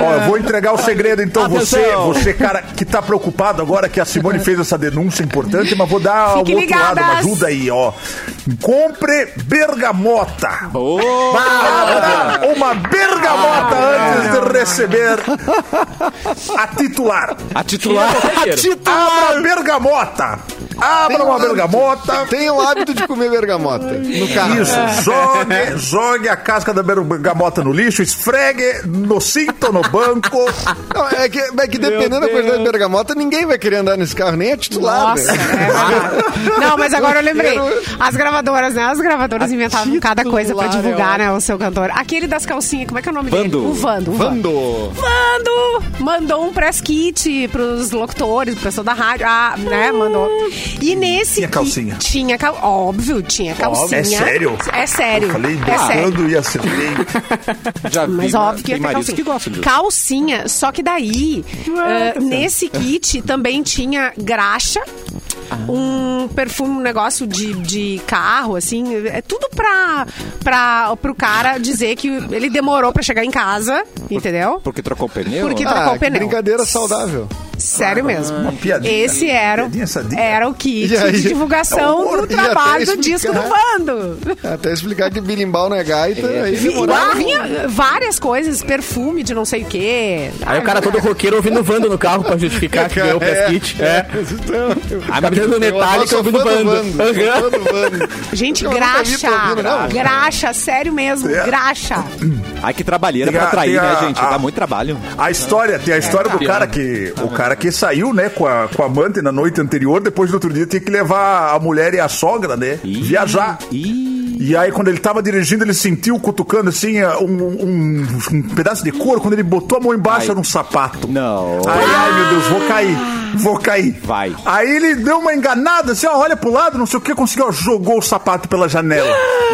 Speaker 6: Ó, eu vou entregar o segredo, então. Você,
Speaker 1: Atenção.
Speaker 6: você, cara, que tá preocupado agora que a Simone fez essa denúncia importante, mas vou dar o
Speaker 3: Fiquem
Speaker 6: outro lado, uma
Speaker 3: ligadas.
Speaker 6: ajuda aí, ó. Compre bergamota.
Speaker 1: Boa!
Speaker 6: Uma bergamota
Speaker 3: Ah.
Speaker 6: antes de receber a titular.
Speaker 1: A titular.
Speaker 4: qualquer cheiro.
Speaker 6: Abra a bergamota. Abra uma bergamota.
Speaker 5: Tem o hábito de comer bergamota no carro.
Speaker 6: Isso, jogue, jogue a casca da bergamota no lixo, esfregue no cinto, no banco.
Speaker 5: Não, é, que, é que dependendo da quantidade de bergamota, ninguém vai querer andar nesse carro, nem a titular.
Speaker 3: Nossa, é
Speaker 5: né?
Speaker 3: verdade. Não, mas agora eu lembrei. As gravadoras, né? As gravadoras inventavam cada coisa pra divulgar,
Speaker 1: é
Speaker 3: né? O seu cantor. Aquele das calcinhas, como é que é o nome
Speaker 1: Vando.
Speaker 3: dele? O Vando. o Vando.
Speaker 5: Vando.
Speaker 3: Vando mandou um press kit pros locutores, pro pessoal da rádio. Ah, né? Mandou. E nesse.
Speaker 6: Tinha
Speaker 3: kit-
Speaker 6: calcinha?
Speaker 3: Tinha, cal... óbvio, tinha calcinha.
Speaker 6: É sério?
Speaker 3: É sério.
Speaker 6: Eu falei
Speaker 3: é sério.
Speaker 6: e acertei.
Speaker 1: Já vi,
Speaker 3: Mas
Speaker 1: né?
Speaker 3: óbvio que ia ter calcinha.
Speaker 1: que gostam disso.
Speaker 3: Calcinha, só que daí, ah, nesse kit também tinha graxa, um perfume, um negócio de, de carro, assim, é tudo pra, pra, pro cara dizer que ele demorou pra chegar em casa, entendeu?
Speaker 1: Porque trocou o pneu?
Speaker 3: Porque trocou
Speaker 5: Ah,
Speaker 3: o pneu.
Speaker 5: brincadeira saudável.
Speaker 3: Sério mesmo.
Speaker 6: piadinha.
Speaker 3: Esse era,
Speaker 6: Piadinha
Speaker 3: era o kit
Speaker 5: aí?
Speaker 3: de divulgação
Speaker 6: É
Speaker 3: do trabalho do
Speaker 5: explicar.
Speaker 3: disco do Vando.
Speaker 5: Até explicar que birimbau não é gaita, aí
Speaker 3: Vi-
Speaker 5: demorava.
Speaker 3: Vinha várias coisas, perfume de não sei o quê.
Speaker 4: Aí o cara todo roqueiro ouvindo Vando no carro pra justificar que ganhou o press kit. É.
Speaker 1: Ah,
Speaker 4: Camiseta do
Speaker 5: Eu
Speaker 4: Metallica ouvindo
Speaker 5: do
Speaker 4: Vando.
Speaker 5: Do.
Speaker 3: Gente, graxa.
Speaker 5: ouvindo.
Speaker 3: Graxa, sério mesmo,
Speaker 6: É.
Speaker 3: graxa.
Speaker 1: Ai, que trabalheira
Speaker 6: Tem
Speaker 1: pra
Speaker 6: a-
Speaker 1: atrair,
Speaker 6: tem a-
Speaker 1: né, gente?
Speaker 6: a-
Speaker 1: Dá muito trabalho.
Speaker 6: A história, tem a história do cara que. O cara que saiu, né, com a, com a amante na noite anterior, depois do outro dia tinha que levar a mulher e a sogra, né?
Speaker 1: Ih.
Speaker 6: Viajar.
Speaker 1: Ih,
Speaker 6: E aí, quando ele tava dirigindo, ele sentiu cutucando assim um, um- um pedaço de couro. Quando ele botou a mão embaixo,
Speaker 1: Ai.
Speaker 6: era um sapato.
Speaker 1: não.
Speaker 6: Ai, ai, meu Deus, vou cair. Vou cair.
Speaker 1: Vai.
Speaker 6: Aí ele deu uma enganada, assim, ó, olha pro lado, não sei o que, conseguiu, ó, jogou o sapato pela janela.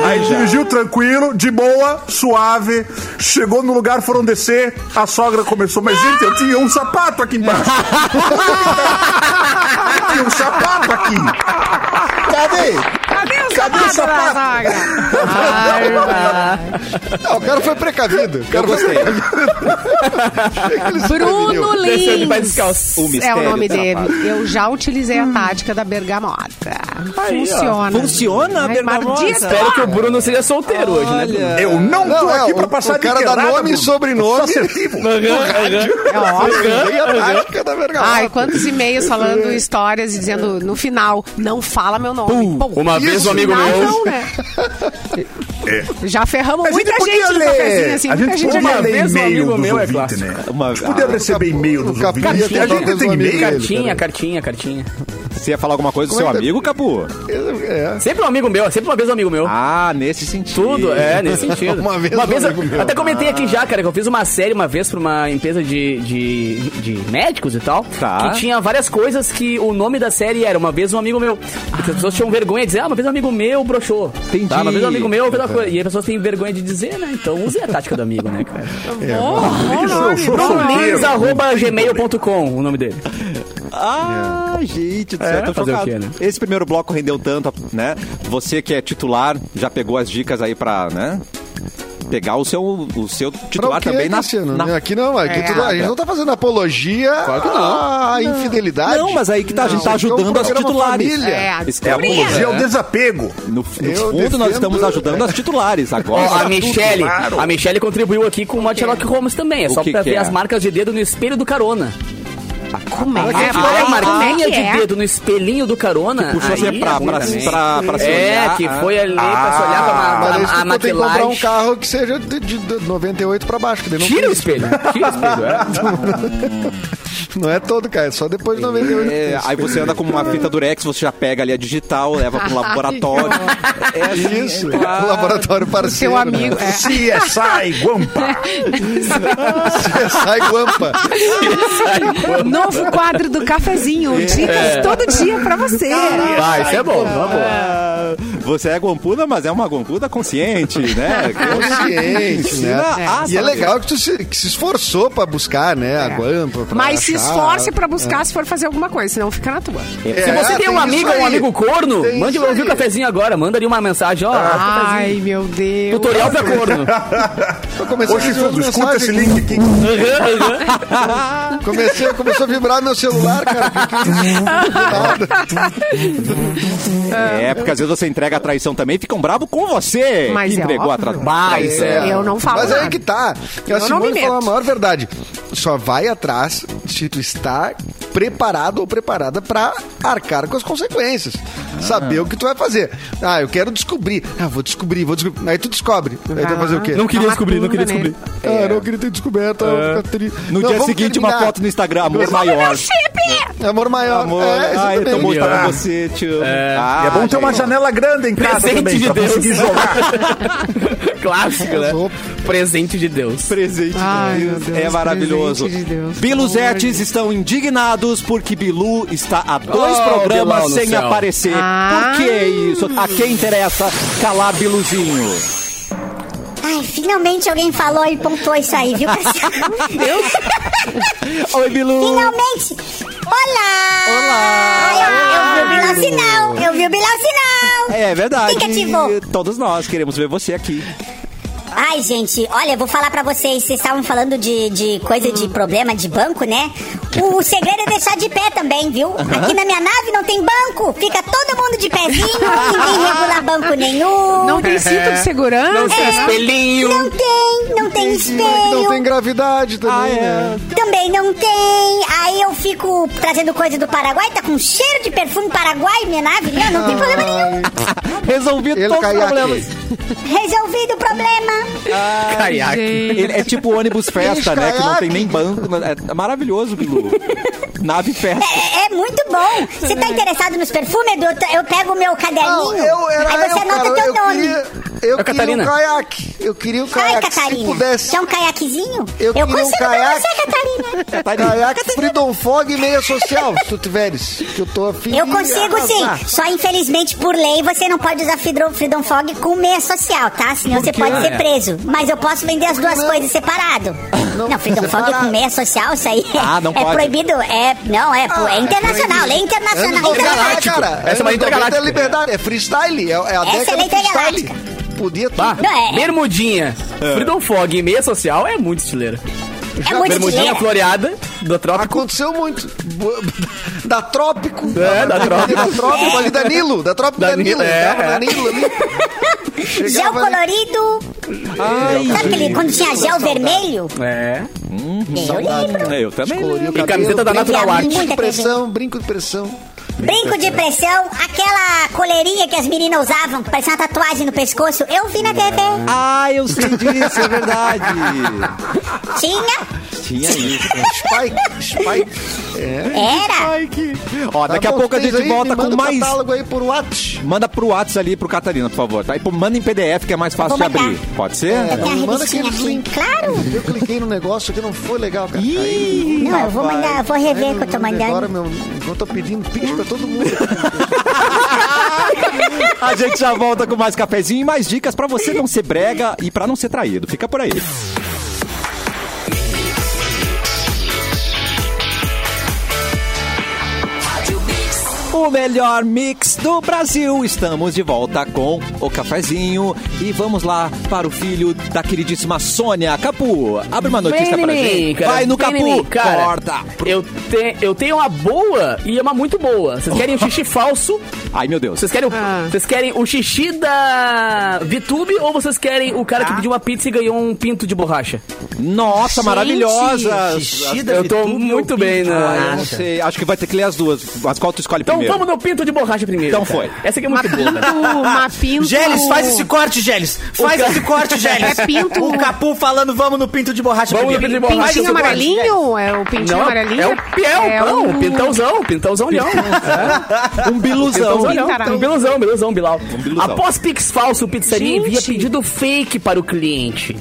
Speaker 6: Aí dirigiu tranquilo, de boa, suave. Chegou no lugar, foram descer. A sogra começou, mas gente, eu tinha um sapato aqui embaixo. eu tinha um sapato aqui. Cadê?
Speaker 3: Cadê o
Speaker 6: Cadê o
Speaker 3: sapato? Ai.
Speaker 5: Não, o cara foi precavido. O
Speaker 1: Eu
Speaker 5: cara foi
Speaker 1: gostei.
Speaker 5: Se
Speaker 3: Bruno Lins. É o nome dele. Eu já utilizei a tática da bergamota. Funciona.
Speaker 1: Funciona a bergamota?
Speaker 4: Espero que o Bruno seja solteiro hoje, né? Bruno?
Speaker 6: Eu não tô
Speaker 5: Não, é,
Speaker 6: aqui
Speaker 5: o-
Speaker 6: pra passar
Speaker 5: o cara
Speaker 6: de
Speaker 5: dá nome e sobrenome.
Speaker 6: Eu.
Speaker 3: É óbvio.
Speaker 5: Tem a tática da bergamota.
Speaker 3: Ai, quantos e-mails falando histórias e dizendo no final, não fala meu nome. Pô,
Speaker 4: Uma
Speaker 3: isso,
Speaker 4: vez um amigo meu-
Speaker 3: Não, né? Já ferramos
Speaker 6: A gente
Speaker 3: muita gente no
Speaker 6: ler.
Speaker 3: cafezinho, assim.
Speaker 6: a
Speaker 3: muita
Speaker 6: gente
Speaker 3: gente
Speaker 6: podia ler
Speaker 4: vez um
Speaker 6: e-mail
Speaker 4: amigo
Speaker 6: dos
Speaker 4: meu é
Speaker 6: ouvintes,
Speaker 4: clássico.
Speaker 6: né?
Speaker 1: Uma-
Speaker 6: A gente podia
Speaker 1: ah,
Speaker 6: receber e-mail dos ouvintes. A gente tem e-mail.
Speaker 4: Cartinha, cartinha, cartinha.
Speaker 1: Você ia falar alguma coisa do seu
Speaker 5: é
Speaker 1: amigo, Capu?
Speaker 5: É.
Speaker 4: Sempre um amigo meu, sempre uma vez um amigo meu.
Speaker 1: Ah, nesse sentido.
Speaker 4: Tudo, é, nesse sentido.
Speaker 5: Uma vez um amigo
Speaker 4: eu-
Speaker 5: meu.
Speaker 4: até comentei aqui já, cara, que eu fiz uma série uma vez pra uma empresa de, de, de médicos e tal.
Speaker 1: Tá.
Speaker 4: Que tinha várias coisas que o nome da série era Uma vez um amigo meu. As pessoas tinham vergonha de dizer, ah, uma vez um amigo meu broxou.
Speaker 1: Entendi.
Speaker 4: Tá, uma vez um amigo meu fez uma coisa. E aí as pessoas têm vergonha de dizer, né? Então use a tática do amigo, né, cara?
Speaker 6: Solteiro.
Speaker 4: Brunolins.gmail.com, o nome dele.
Speaker 1: Ah, gente do
Speaker 4: É,
Speaker 1: tô
Speaker 4: fazer o quê, né?
Speaker 1: Esse primeiro bloco rendeu tanto, né? Você que é titular, já pegou as dicas aí pra, né? Pegar o seu, o seu
Speaker 5: Pra
Speaker 1: titular
Speaker 5: o quê,
Speaker 1: também na, na-
Speaker 5: Aqui não, aqui
Speaker 1: É,
Speaker 5: tudo- a gente não tá fazendo apologia à infidelidade.
Speaker 1: Não, mas aí que tá, a gente tá
Speaker 5: é
Speaker 1: ajudando as titulares.
Speaker 5: família.
Speaker 3: É, a
Speaker 1: Esse é
Speaker 3: descobria.
Speaker 6: Apologia ao desapego.
Speaker 1: No, no fundo, nós
Speaker 5: defendo-
Speaker 1: estamos ajudando as titulares. Agora,
Speaker 4: a Michelle,
Speaker 1: claro.
Speaker 4: a Michelle contribuiu aqui com uma de Sherlock Holmes também. É
Speaker 1: O
Speaker 4: só
Speaker 1: que
Speaker 4: pra
Speaker 1: que
Speaker 4: ver
Speaker 1: é?
Speaker 4: as marcas de dedo no espelho do carona.
Speaker 3: Como é?
Speaker 4: Ah,
Speaker 3: que
Speaker 4: é,
Speaker 3: é?
Speaker 4: a
Speaker 3: é
Speaker 4: marquinha
Speaker 3: que
Speaker 4: de
Speaker 3: é?
Speaker 4: dedo no espelhinho do carona.
Speaker 1: Puxa
Speaker 4: aí
Speaker 1: você pra,
Speaker 4: é
Speaker 1: pra, pra, pra se
Speaker 4: É,
Speaker 1: olhar.
Speaker 4: que
Speaker 1: ah.
Speaker 4: foi ali pra se olhar pra,
Speaker 5: aí
Speaker 4: a,
Speaker 5: você tem que comprar um
Speaker 4: maquilagem.
Speaker 5: carro que seja de, de- de 98 pra baixo. Que
Speaker 4: Tira o espelho, tira o espelho. É.
Speaker 5: não é todo, cara. É só depois de 98.
Speaker 1: É, aí você anda com uma fita durex, você já pega ali a digital, leva pro laboratório. É assim,
Speaker 5: Isso,
Speaker 1: é claro.
Speaker 5: o laboratório parceiro.
Speaker 3: Seu amigo. É.
Speaker 6: CSI Guampa.
Speaker 5: Né? Sai guampa.
Speaker 3: Novo quadro do cafezinho. Dicas todo dia pra você.
Speaker 4: Ah, isso é bom, uma boa.
Speaker 1: Ah, Você é guampuda, mas é uma guampuda consciente, né?
Speaker 5: Consciente, né?
Speaker 1: Ah,
Speaker 5: E é legal que tu se, que se esforçou pra buscar, né? A guampa. pra
Speaker 3: Mas se
Speaker 5: achar.
Speaker 3: esforce pra buscar se for fazer alguma coisa, senão fica na tua.
Speaker 4: Se
Speaker 5: É,
Speaker 4: você tem um amigo ou um amigo corno,
Speaker 5: Tem
Speaker 4: mande ouvir o cafezinho agora. Manda ali uma mensagem, ó.
Speaker 3: Ai, meu Deus.
Speaker 4: Tutorial pra corno.
Speaker 5: Umas
Speaker 6: escuta esse link aqui.
Speaker 5: Comecei, começou a vibrar no meu celular, cara.
Speaker 1: É, porque às vezes você entrega a traição também, ficam bravos com você
Speaker 3: Mas
Speaker 1: que
Speaker 3: é
Speaker 1: entregou a
Speaker 3: óbvio.
Speaker 1: traição.
Speaker 4: Mas, é.
Speaker 3: Eu não falo
Speaker 5: Mas
Speaker 3: nada.
Speaker 5: aí que tá.
Speaker 3: Eu
Speaker 5: a
Speaker 3: não me
Speaker 5: Simone falou a maior verdade. Só vai atrás se tu está preparado ou preparada pra arcar com as consequências. Saber o que tu vai fazer. Ah, eu quero descobrir. Ah, vou descobrir, vou descobrir. Aí tu descobre. Aí tu vai fazer o quê?
Speaker 4: Não queria
Speaker 3: uma
Speaker 4: descobrir, não queria
Speaker 3: turva nele.
Speaker 4: descobrir.
Speaker 5: Ah, não queria ter descoberto. ah, tri-
Speaker 1: No
Speaker 5: Não,
Speaker 1: dia seguinte, uma
Speaker 5: terminar.
Speaker 1: foto no Instagram, amor maior.
Speaker 5: Amor maior.
Speaker 1: Amor,
Speaker 5: é,
Speaker 1: ai,
Speaker 5: exatamente.
Speaker 1: tô bom
Speaker 6: Ah.
Speaker 1: com você, te amo. Ah,
Speaker 6: é bom ter uma janela grande em casa
Speaker 4: Presente
Speaker 6: também,
Speaker 4: de
Speaker 6: pra
Speaker 4: Deus.
Speaker 6: conseguir jogar.
Speaker 4: Clássico, né? Presente de Deus.
Speaker 1: Presente
Speaker 3: Ai,
Speaker 1: de Deus.
Speaker 3: Deus,
Speaker 1: é maravilhoso.
Speaker 3: presente de Deus.
Speaker 1: Biluzetes estão indignados porque Bilu está há dois
Speaker 4: Oh,
Speaker 1: programas
Speaker 4: Bilal
Speaker 1: sem
Speaker 4: céu.
Speaker 1: aparecer.
Speaker 3: Ah.
Speaker 1: Por que isso? A quem interessa calar Biluzinho?
Speaker 7: Ai, finalmente alguém falou e pontuou isso aí, viu, Cassiano?
Speaker 1: Oi, Bilu.
Speaker 7: Finalmente! Olá! Olá! Eu, eu vi o Bilal Sinal! Eu vi o Bilal Sinal!
Speaker 1: É verdade.
Speaker 7: Quem que ativou?
Speaker 1: Todos nós queremos ver você aqui.
Speaker 7: Ai, gente, olha, eu vou falar pra vocês. Vocês estavam falando de, de coisa de problema de banco, né? O segredo é deixar de pé também, viu? Aqui na minha nave não tem banco. Fica todo mundo de pezinho, ninguém regula banco nenhum.
Speaker 3: Não tem cinto de segurança?
Speaker 4: Não tem
Speaker 7: É.
Speaker 4: espelhinho.
Speaker 7: Não tem, não tem espelho.
Speaker 5: Não tem gravidade também,
Speaker 1: Ah, é.
Speaker 5: né?
Speaker 7: Também não tem. Aí eu fico trazendo coisa do Paraguai, tá com cheiro de perfume paraguai minha nave. Não, não tem problema nenhum.
Speaker 1: Resolvi
Speaker 5: Ele
Speaker 1: todos os problemas.
Speaker 7: Resolvido o problema.
Speaker 4: Caiaque.
Speaker 1: Ele é tipo ônibus festa, né? Que não tem nem banco. É maravilhoso, Bilu. Nave festa.
Speaker 7: É, é muito bom. Você tá interessado nos perfumes, Edu? Eu- pego o meu caderninho.
Speaker 5: Não, eu, era
Speaker 7: aí você
Speaker 5: eu,
Speaker 7: anota
Speaker 5: cara,
Speaker 7: teu
Speaker 5: eu
Speaker 7: nome.
Speaker 5: Queria, eu
Speaker 4: Ô,
Speaker 5: queria
Speaker 4: Catarina.
Speaker 5: um caiaque. Eu queria um
Speaker 7: Ai,
Speaker 5: caiaque. Se
Speaker 7: Catarina.
Speaker 5: pudesse.
Speaker 7: Quer um caiaquezinho?
Speaker 5: Eu queria um
Speaker 7: consigo pra
Speaker 5: caiaque.
Speaker 7: você, Catarina.
Speaker 5: Caiaque Freedom Fog e meia social, se tu tiveres. Que eu tô afim
Speaker 7: Eu consigo
Speaker 5: arrasar.
Speaker 7: sim. Só infelizmente por lei você não pode usar Freedom, Freedom Fog com meia social, tá? Senão você pode ser preso. Mas eu posso vender as duas
Speaker 5: não?
Speaker 7: coisas separado.
Speaker 5: Não,
Speaker 7: Não, Freedom Fog
Speaker 5: separado.
Speaker 7: com meia social, isso aí
Speaker 1: Ah, não
Speaker 7: é
Speaker 1: pode.
Speaker 7: proibido. É, não, é, pô, é internacional, lei
Speaker 5: Anos
Speaker 7: internacional.
Speaker 5: 90,
Speaker 7: internacional.
Speaker 5: cara.
Speaker 4: Essa é uma
Speaker 5: Anos 90
Speaker 4: intergaláctica.
Speaker 5: é liberdade, é freestyle. É, é a
Speaker 7: Essa
Speaker 5: década
Speaker 7: é lei
Speaker 5: freestyle. Podia ter.
Speaker 4: Bah,
Speaker 7: Não, é-
Speaker 4: bermudinha, Freedom Fog e meia social é muito estileira.
Speaker 7: É muito
Speaker 4: Bermudinha
Speaker 7: dinheiro.
Speaker 4: floreada do trópico.
Speaker 5: Aconteceu muito. Da Trópico.
Speaker 4: É, da Trópico.
Speaker 5: Da Trópico, ali da Nilo. Da Trópico da,
Speaker 4: Da
Speaker 5: Nilo.
Speaker 4: Nilo, é, é.
Speaker 5: da ali.
Speaker 7: Gel
Speaker 5: ali.
Speaker 7: colorido. Sabe aquele, quando tinha gel vermelho?
Speaker 4: É.
Speaker 7: Eu lembro.
Speaker 1: Eu também.
Speaker 4: E camiseta da Natural Art.
Speaker 5: Brinco de pressão, brinco de pressão.
Speaker 7: Brinco de pressão, aquela coleirinha que as meninas usavam, parecia uma tatuagem no pescoço. Eu vi na TV.
Speaker 1: Ah, eu sei disso, é verdade.
Speaker 7: Tinha,
Speaker 1: Tinha isso.
Speaker 5: Spike, Spike. É.
Speaker 7: era.
Speaker 1: Que... Ó, daqui
Speaker 5: Tá
Speaker 1: a
Speaker 5: bom,
Speaker 1: pouco a gente
Speaker 5: aí,
Speaker 1: volta com mais.
Speaker 5: catálogo aí por WhatsApp.
Speaker 1: Manda pro WhatsApp ali pro Catarina, por favor, tá? E manda em PDF que é mais fácil de abrir. Pode ser?
Speaker 7: Eu tenho a
Speaker 5: Manda
Speaker 7: aqui.
Speaker 5: links.
Speaker 7: Claro.
Speaker 5: Eu cliquei no negócio que não foi legal, cara.
Speaker 1: Ih,
Speaker 7: Não, eu vou mandar, eu vou rever o que eu tô mandando.
Speaker 5: Agora, meu, eu tô pedindo pix pra todo mundo.
Speaker 1: A gente já volta com mais cafezinho e mais dicas pra você não ser brega e pra não ser traído. Fica por aí. O melhor mix do Brasil. Estamos de volta com o cafezinho e vamos lá para o filho da queridíssima Sônia Capu. Abre uma notícia
Speaker 4: Vem
Speaker 1: pra
Speaker 4: mim,
Speaker 1: gente.
Speaker 4: cara.
Speaker 1: Vai no Capu.
Speaker 4: mim, cara.
Speaker 1: Corta.
Speaker 4: Eu, te, eu tenho uma boa e uma muito boa. Vocês querem o xixi falso?
Speaker 1: Ai, meu Deus.
Speaker 4: Vocês querem, o,
Speaker 3: Ah.
Speaker 4: vocês querem o xixi da VTube ou vocês querem o cara que pediu uma pizza e ganhou um pinto de borracha?
Speaker 1: Nossa, maravilhosa.
Speaker 2: Xixi da
Speaker 4: Eu tô muito bem, né?
Speaker 1: Ah, não sei. Acho que vai ter que ler as duas. Mas qual tu escolhe
Speaker 4: Então
Speaker 1: primeiro?
Speaker 4: Vamos no pinto de borracha primeiro.
Speaker 1: Então
Speaker 4: cara.
Speaker 1: foi.
Speaker 4: Essa aqui é
Speaker 3: Uma
Speaker 4: muito boa.
Speaker 3: uma pinto...
Speaker 2: Geles, faz esse corte, Geles. Faz
Speaker 4: ca-
Speaker 2: esse corte, Geles.
Speaker 3: É pinto-
Speaker 2: O Capu falando, vamos no pinto de borracha
Speaker 4: Vamos no
Speaker 2: primeiro.
Speaker 4: pinto de borracha.
Speaker 3: Pintinho amarelinho? É o pintinho
Speaker 4: Não,
Speaker 3: amarelinho?
Speaker 4: é o
Speaker 3: É
Speaker 4: não,
Speaker 3: o-
Speaker 4: o pintãozão, pintãozão leão.
Speaker 1: Um biluzão.
Speaker 4: Um biluzão, biluzão, Bilal.
Speaker 1: biluzão.
Speaker 4: Após Pix falso, pizzaria
Speaker 3: Gente.
Speaker 4: envia pedido fake para o cliente.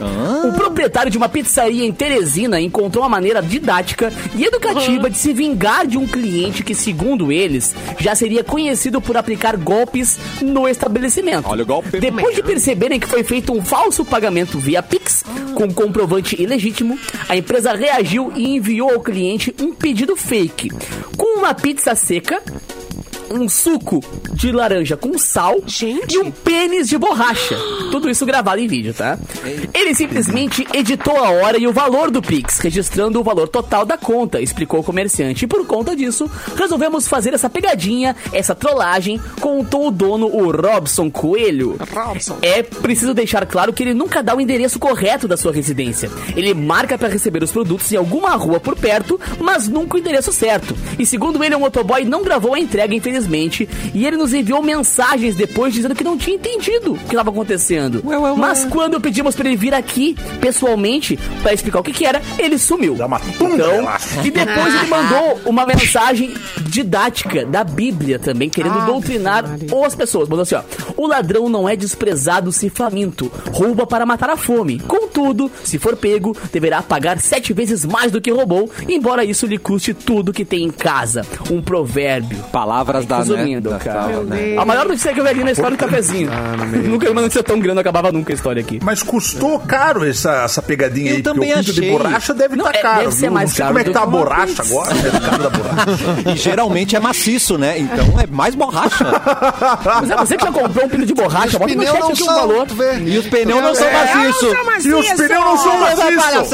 Speaker 4: O proprietário de uma pizzaria em Teresina encontrou uma maneira didática e educativa de se vingar de um cliente que, segundo eles, já seria conhecido por aplicar golpes no estabelecimento.
Speaker 1: Olha o golpe.
Speaker 4: Depois de perceberem que foi feito um falso pagamento via Pix, com comprovante ilegítimo, a empresa reagiu e enviou ao cliente um pedido fake, com uma pizza seca, um suco de laranja com sal
Speaker 3: Gente.
Speaker 4: e um pênis de borracha. Tudo isso gravado em vídeo, tá? Ele simplesmente editou a hora e o valor do Pix, registrando o valor total da conta, explicou o comerciante. E por conta disso, resolvemos fazer essa pegadinha, essa trollagem, contou o dono, o Robson Coelho. É preciso deixar claro que ele nunca dá o endereço correto da sua residência. Ele marca para receber os produtos em alguma rua por perto, mas nunca o endereço certo. E segundo ele, o motoboy não gravou a entrega, infelizmente, e ele nos enviou mensagens depois dizendo que não tinha entendido o que estava acontecendo. Mas quando pedimos para ele vir aqui pessoalmente para explicar o que, que era, ele sumiu.
Speaker 6: Dá uma
Speaker 4: Então, e depois ele mandou uma mensagem didática da Bíblia também, querendo
Speaker 3: Ave
Speaker 4: doutrinar as pessoas. Mandou assim, ó. O ladrão não é desprezado se faminto, rouba para matar a fome. Contudo, se for pego, deverá pagar sete vezes mais do que roubou, embora isso lhe custe tudo que tem em casa. Um provérbio.
Speaker 1: Palavras da,
Speaker 4: Resumindo,
Speaker 1: né,
Speaker 4: cara.
Speaker 1: tal, né?
Speaker 4: A maior notícia que eu vi ali na história do cafezinho. nunca vi uma notícia tão grande, não acabava nunca a história aqui.
Speaker 6: Mas custou caro essa, essa pegadinha
Speaker 1: Eu
Speaker 6: aí, porque
Speaker 1: também
Speaker 6: o pinto de
Speaker 1: achei.
Speaker 6: borracha deve estar
Speaker 4: é-
Speaker 6: caro.
Speaker 4: deve ser mais
Speaker 6: Não sei
Speaker 4: caro
Speaker 6: como é que tá a borracha agora, mercado da borracha.
Speaker 1: E geralmente é maciço, né? Então é mais borracha.
Speaker 4: Mas é você que já comprou um pino de borracha, bota no chat aqui o valor.
Speaker 1: E os pneus não são maciços.
Speaker 6: E os pneus não são
Speaker 1: Mas é
Speaker 6: maciços.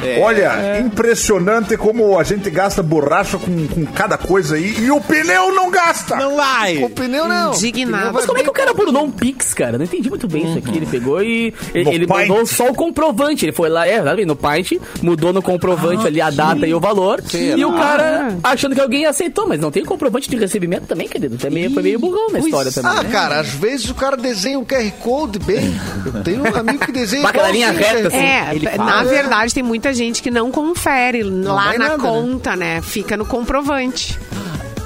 Speaker 1: Palhaçada.
Speaker 6: Olha, impressionante como a gente gasta borracha com, com cada coisa aí e o pneu não gasta.
Speaker 1: Não vai.
Speaker 5: O pneu não.
Speaker 3: Indignado.
Speaker 4: Mas como é que o cara burlou um Pix, cara? Não entendi muito bem isso aqui. Ele pegou e. Ele,
Speaker 6: No
Speaker 4: ele mandou só o comprovante. Ele foi lá, é, sabe, no Paint, mudou no comprovante ali a data e o valor. E o cara achando que alguém aceitou, mas não tem comprovante de recebimento também, querido. Também foi meio burrão na história também.
Speaker 5: Ah,
Speaker 4: né?
Speaker 5: cara, às vezes o cara desenha um QR Code bem. Eu tenho um amigo que desenha
Speaker 4: aquela linha reta, assim.
Speaker 3: É, na verdade tem muita gente que não confere lá
Speaker 5: vai
Speaker 3: na
Speaker 5: nada,
Speaker 3: conta, né? Fica no comprovante.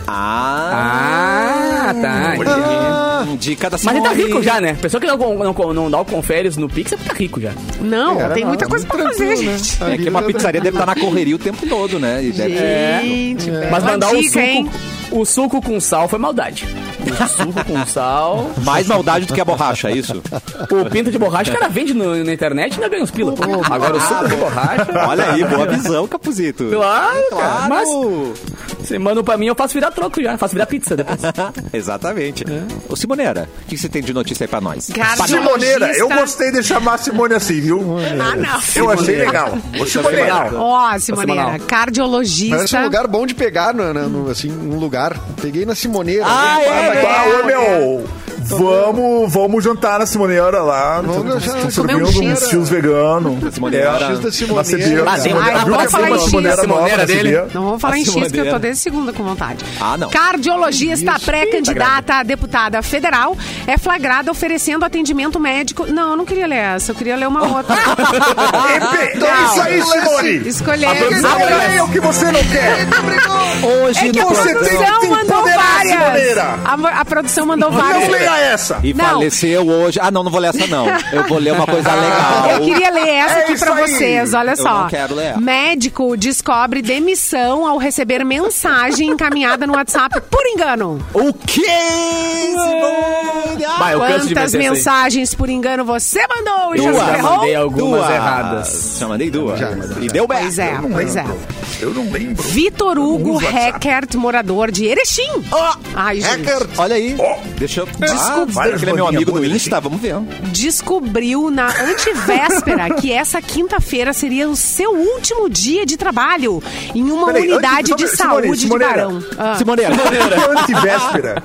Speaker 1: Ah,
Speaker 4: Ah, tá.
Speaker 5: Ah,
Speaker 1: dica da
Speaker 4: Mas ele tá rico já, né? Pessoa que não, não, não dá o conferes no Pix, tá rico já.
Speaker 3: Não,
Speaker 5: Cara,
Speaker 3: tem
Speaker 5: não,
Speaker 3: muita coisa pra fazer,
Speaker 5: né?
Speaker 3: gente.
Speaker 1: É que uma pizzaria deve estar na correria o tempo todo, né? E deve-
Speaker 3: Gente, bela
Speaker 4: Mas mandar o
Speaker 3: dica,
Speaker 4: suco,
Speaker 3: hein?
Speaker 4: o suco com sal foi maldade. O suco com sal.
Speaker 1: Mais maldade do que a borracha, é isso?
Speaker 4: O pinto de borracha, o cara vende no- na internet e ainda ganha uns pila. Agora o suco de borracha.
Speaker 1: Olha aí, boa visão, Capuzito.
Speaker 4: Claro, cara. Mas
Speaker 1: Claro.
Speaker 4: você manda pra mim, eu faço virar troco já. Faço virar pizza depois.
Speaker 1: Exatamente. Ô, Simoneira, o que você tem de notícia aí pra nós?
Speaker 6: Simoneira, eu
Speaker 3: Cardiologista.
Speaker 6: gostei de chamar a Simone assim, viu?
Speaker 3: Ah, não.
Speaker 6: Eu achei legal. Ô, Simoneira.
Speaker 3: Ó, Simoneira,
Speaker 4: semanal.
Speaker 5: Parece um
Speaker 3: cardiologista.
Speaker 5: lugar bom de pegar, no- no- assim, um lugar. Peguei na Simoneira.
Speaker 1: Ah, é,
Speaker 6: Ah, ô, meu, vamos, vamos jantar na Simoneira lá.
Speaker 5: Vamos jantar.
Speaker 6: servindo
Speaker 3: um
Speaker 6: uns
Speaker 3: X.
Speaker 6: fios veganos.
Speaker 1: Simoneira.
Speaker 6: É,
Speaker 5: X da Simoneira.
Speaker 6: Simoneira.
Speaker 4: Ah,
Speaker 6: Simoneira.
Speaker 3: ah, falar em X.
Speaker 6: Simoneira
Speaker 4: dele.
Speaker 3: Não vamos falar em X, que eu tô desde segunda com vontade.
Speaker 1: Ah, não.
Speaker 3: Cardiologista pré-candidata a deputada federal é flagrada oferecendo atendimento médico. Não, eu não queria ler essa, eu queria ler uma outra.
Speaker 6: Então é isso aí, Simone.
Speaker 3: Escolher.
Speaker 6: É o que você não quer.
Speaker 1: Hoje
Speaker 3: É que a
Speaker 1: no
Speaker 6: Você tem
Speaker 3: produção mandou várias. A, a produção mandou várias.
Speaker 6: Leia essa.
Speaker 1: E
Speaker 3: Não.
Speaker 1: faleceu hoje. Ah, não, não vou ler essa, não. Eu vou ler uma coisa legal.
Speaker 3: Eu queria ler essa
Speaker 6: É
Speaker 3: aqui pra
Speaker 6: aí.
Speaker 3: vocês, olha
Speaker 1: Eu
Speaker 3: só.
Speaker 1: não quero ler.
Speaker 3: Médico descobre demissão ao receber mensagem encaminhada no WhatsApp por engano.
Speaker 1: O quê?
Speaker 4: Vai, eu
Speaker 3: Quantas mensagens por engano você mandou? Já
Speaker 4: Eu
Speaker 3: se
Speaker 4: já
Speaker 3: ferrou?
Speaker 4: mandei algumas
Speaker 1: Duas.
Speaker 4: erradas.
Speaker 1: Já mandei duas. E deu bem.
Speaker 3: Pois é, pois é.
Speaker 6: Eu não lembro.
Speaker 3: Vitor Hugo. Heckert, morador de Erechim. Ai, gente.
Speaker 1: Olha aí.
Speaker 6: Ó.
Speaker 1: Deixa eu.
Speaker 3: Desculpa.
Speaker 1: Ah, ele é meu amigo
Speaker 6: Bandinha
Speaker 1: Insta, vamos ver.
Speaker 3: descobriu na antivéspera que essa quinta-feira seria o seu último dia de trabalho em uma
Speaker 6: Peraí,
Speaker 3: unidade
Speaker 6: antes-
Speaker 3: de
Speaker 6: Simone,
Speaker 3: saúde
Speaker 6: Simoneira.
Speaker 3: de Barão. Ah.
Speaker 1: Simoneira.
Speaker 6: Antivéspera.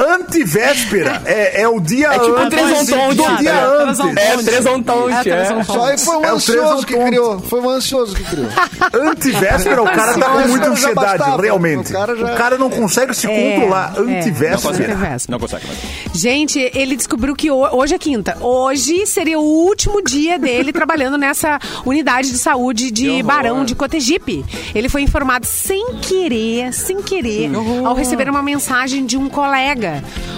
Speaker 6: Antivéspera é, é o dia
Speaker 4: É tipo um
Speaker 6: antes
Speaker 4: tresontonte.
Speaker 6: do dia
Speaker 3: É,
Speaker 6: antes.
Speaker 4: É, tresontonte,
Speaker 3: É,
Speaker 4: é.
Speaker 3: tresontonte.
Speaker 5: Só aí foi um
Speaker 6: É
Speaker 5: ansioso que criou. Foi um ansioso que criou.
Speaker 6: Antivéspera, o cara tá com muita ansiedade, realmente.
Speaker 5: O cara já-
Speaker 6: O cara não consegue se
Speaker 3: É,
Speaker 6: controlar.
Speaker 3: é.
Speaker 6: Antivéspera.
Speaker 1: Não consegue mais.
Speaker 3: Gente, ele descobriu que ho- hoje é quinta. Hoje seria o último dia dele trabalhando nessa unidade de saúde de Barão de Cotegipe. Ele foi informado sem querer, sem querer, ao receber uma mensagem de um colega.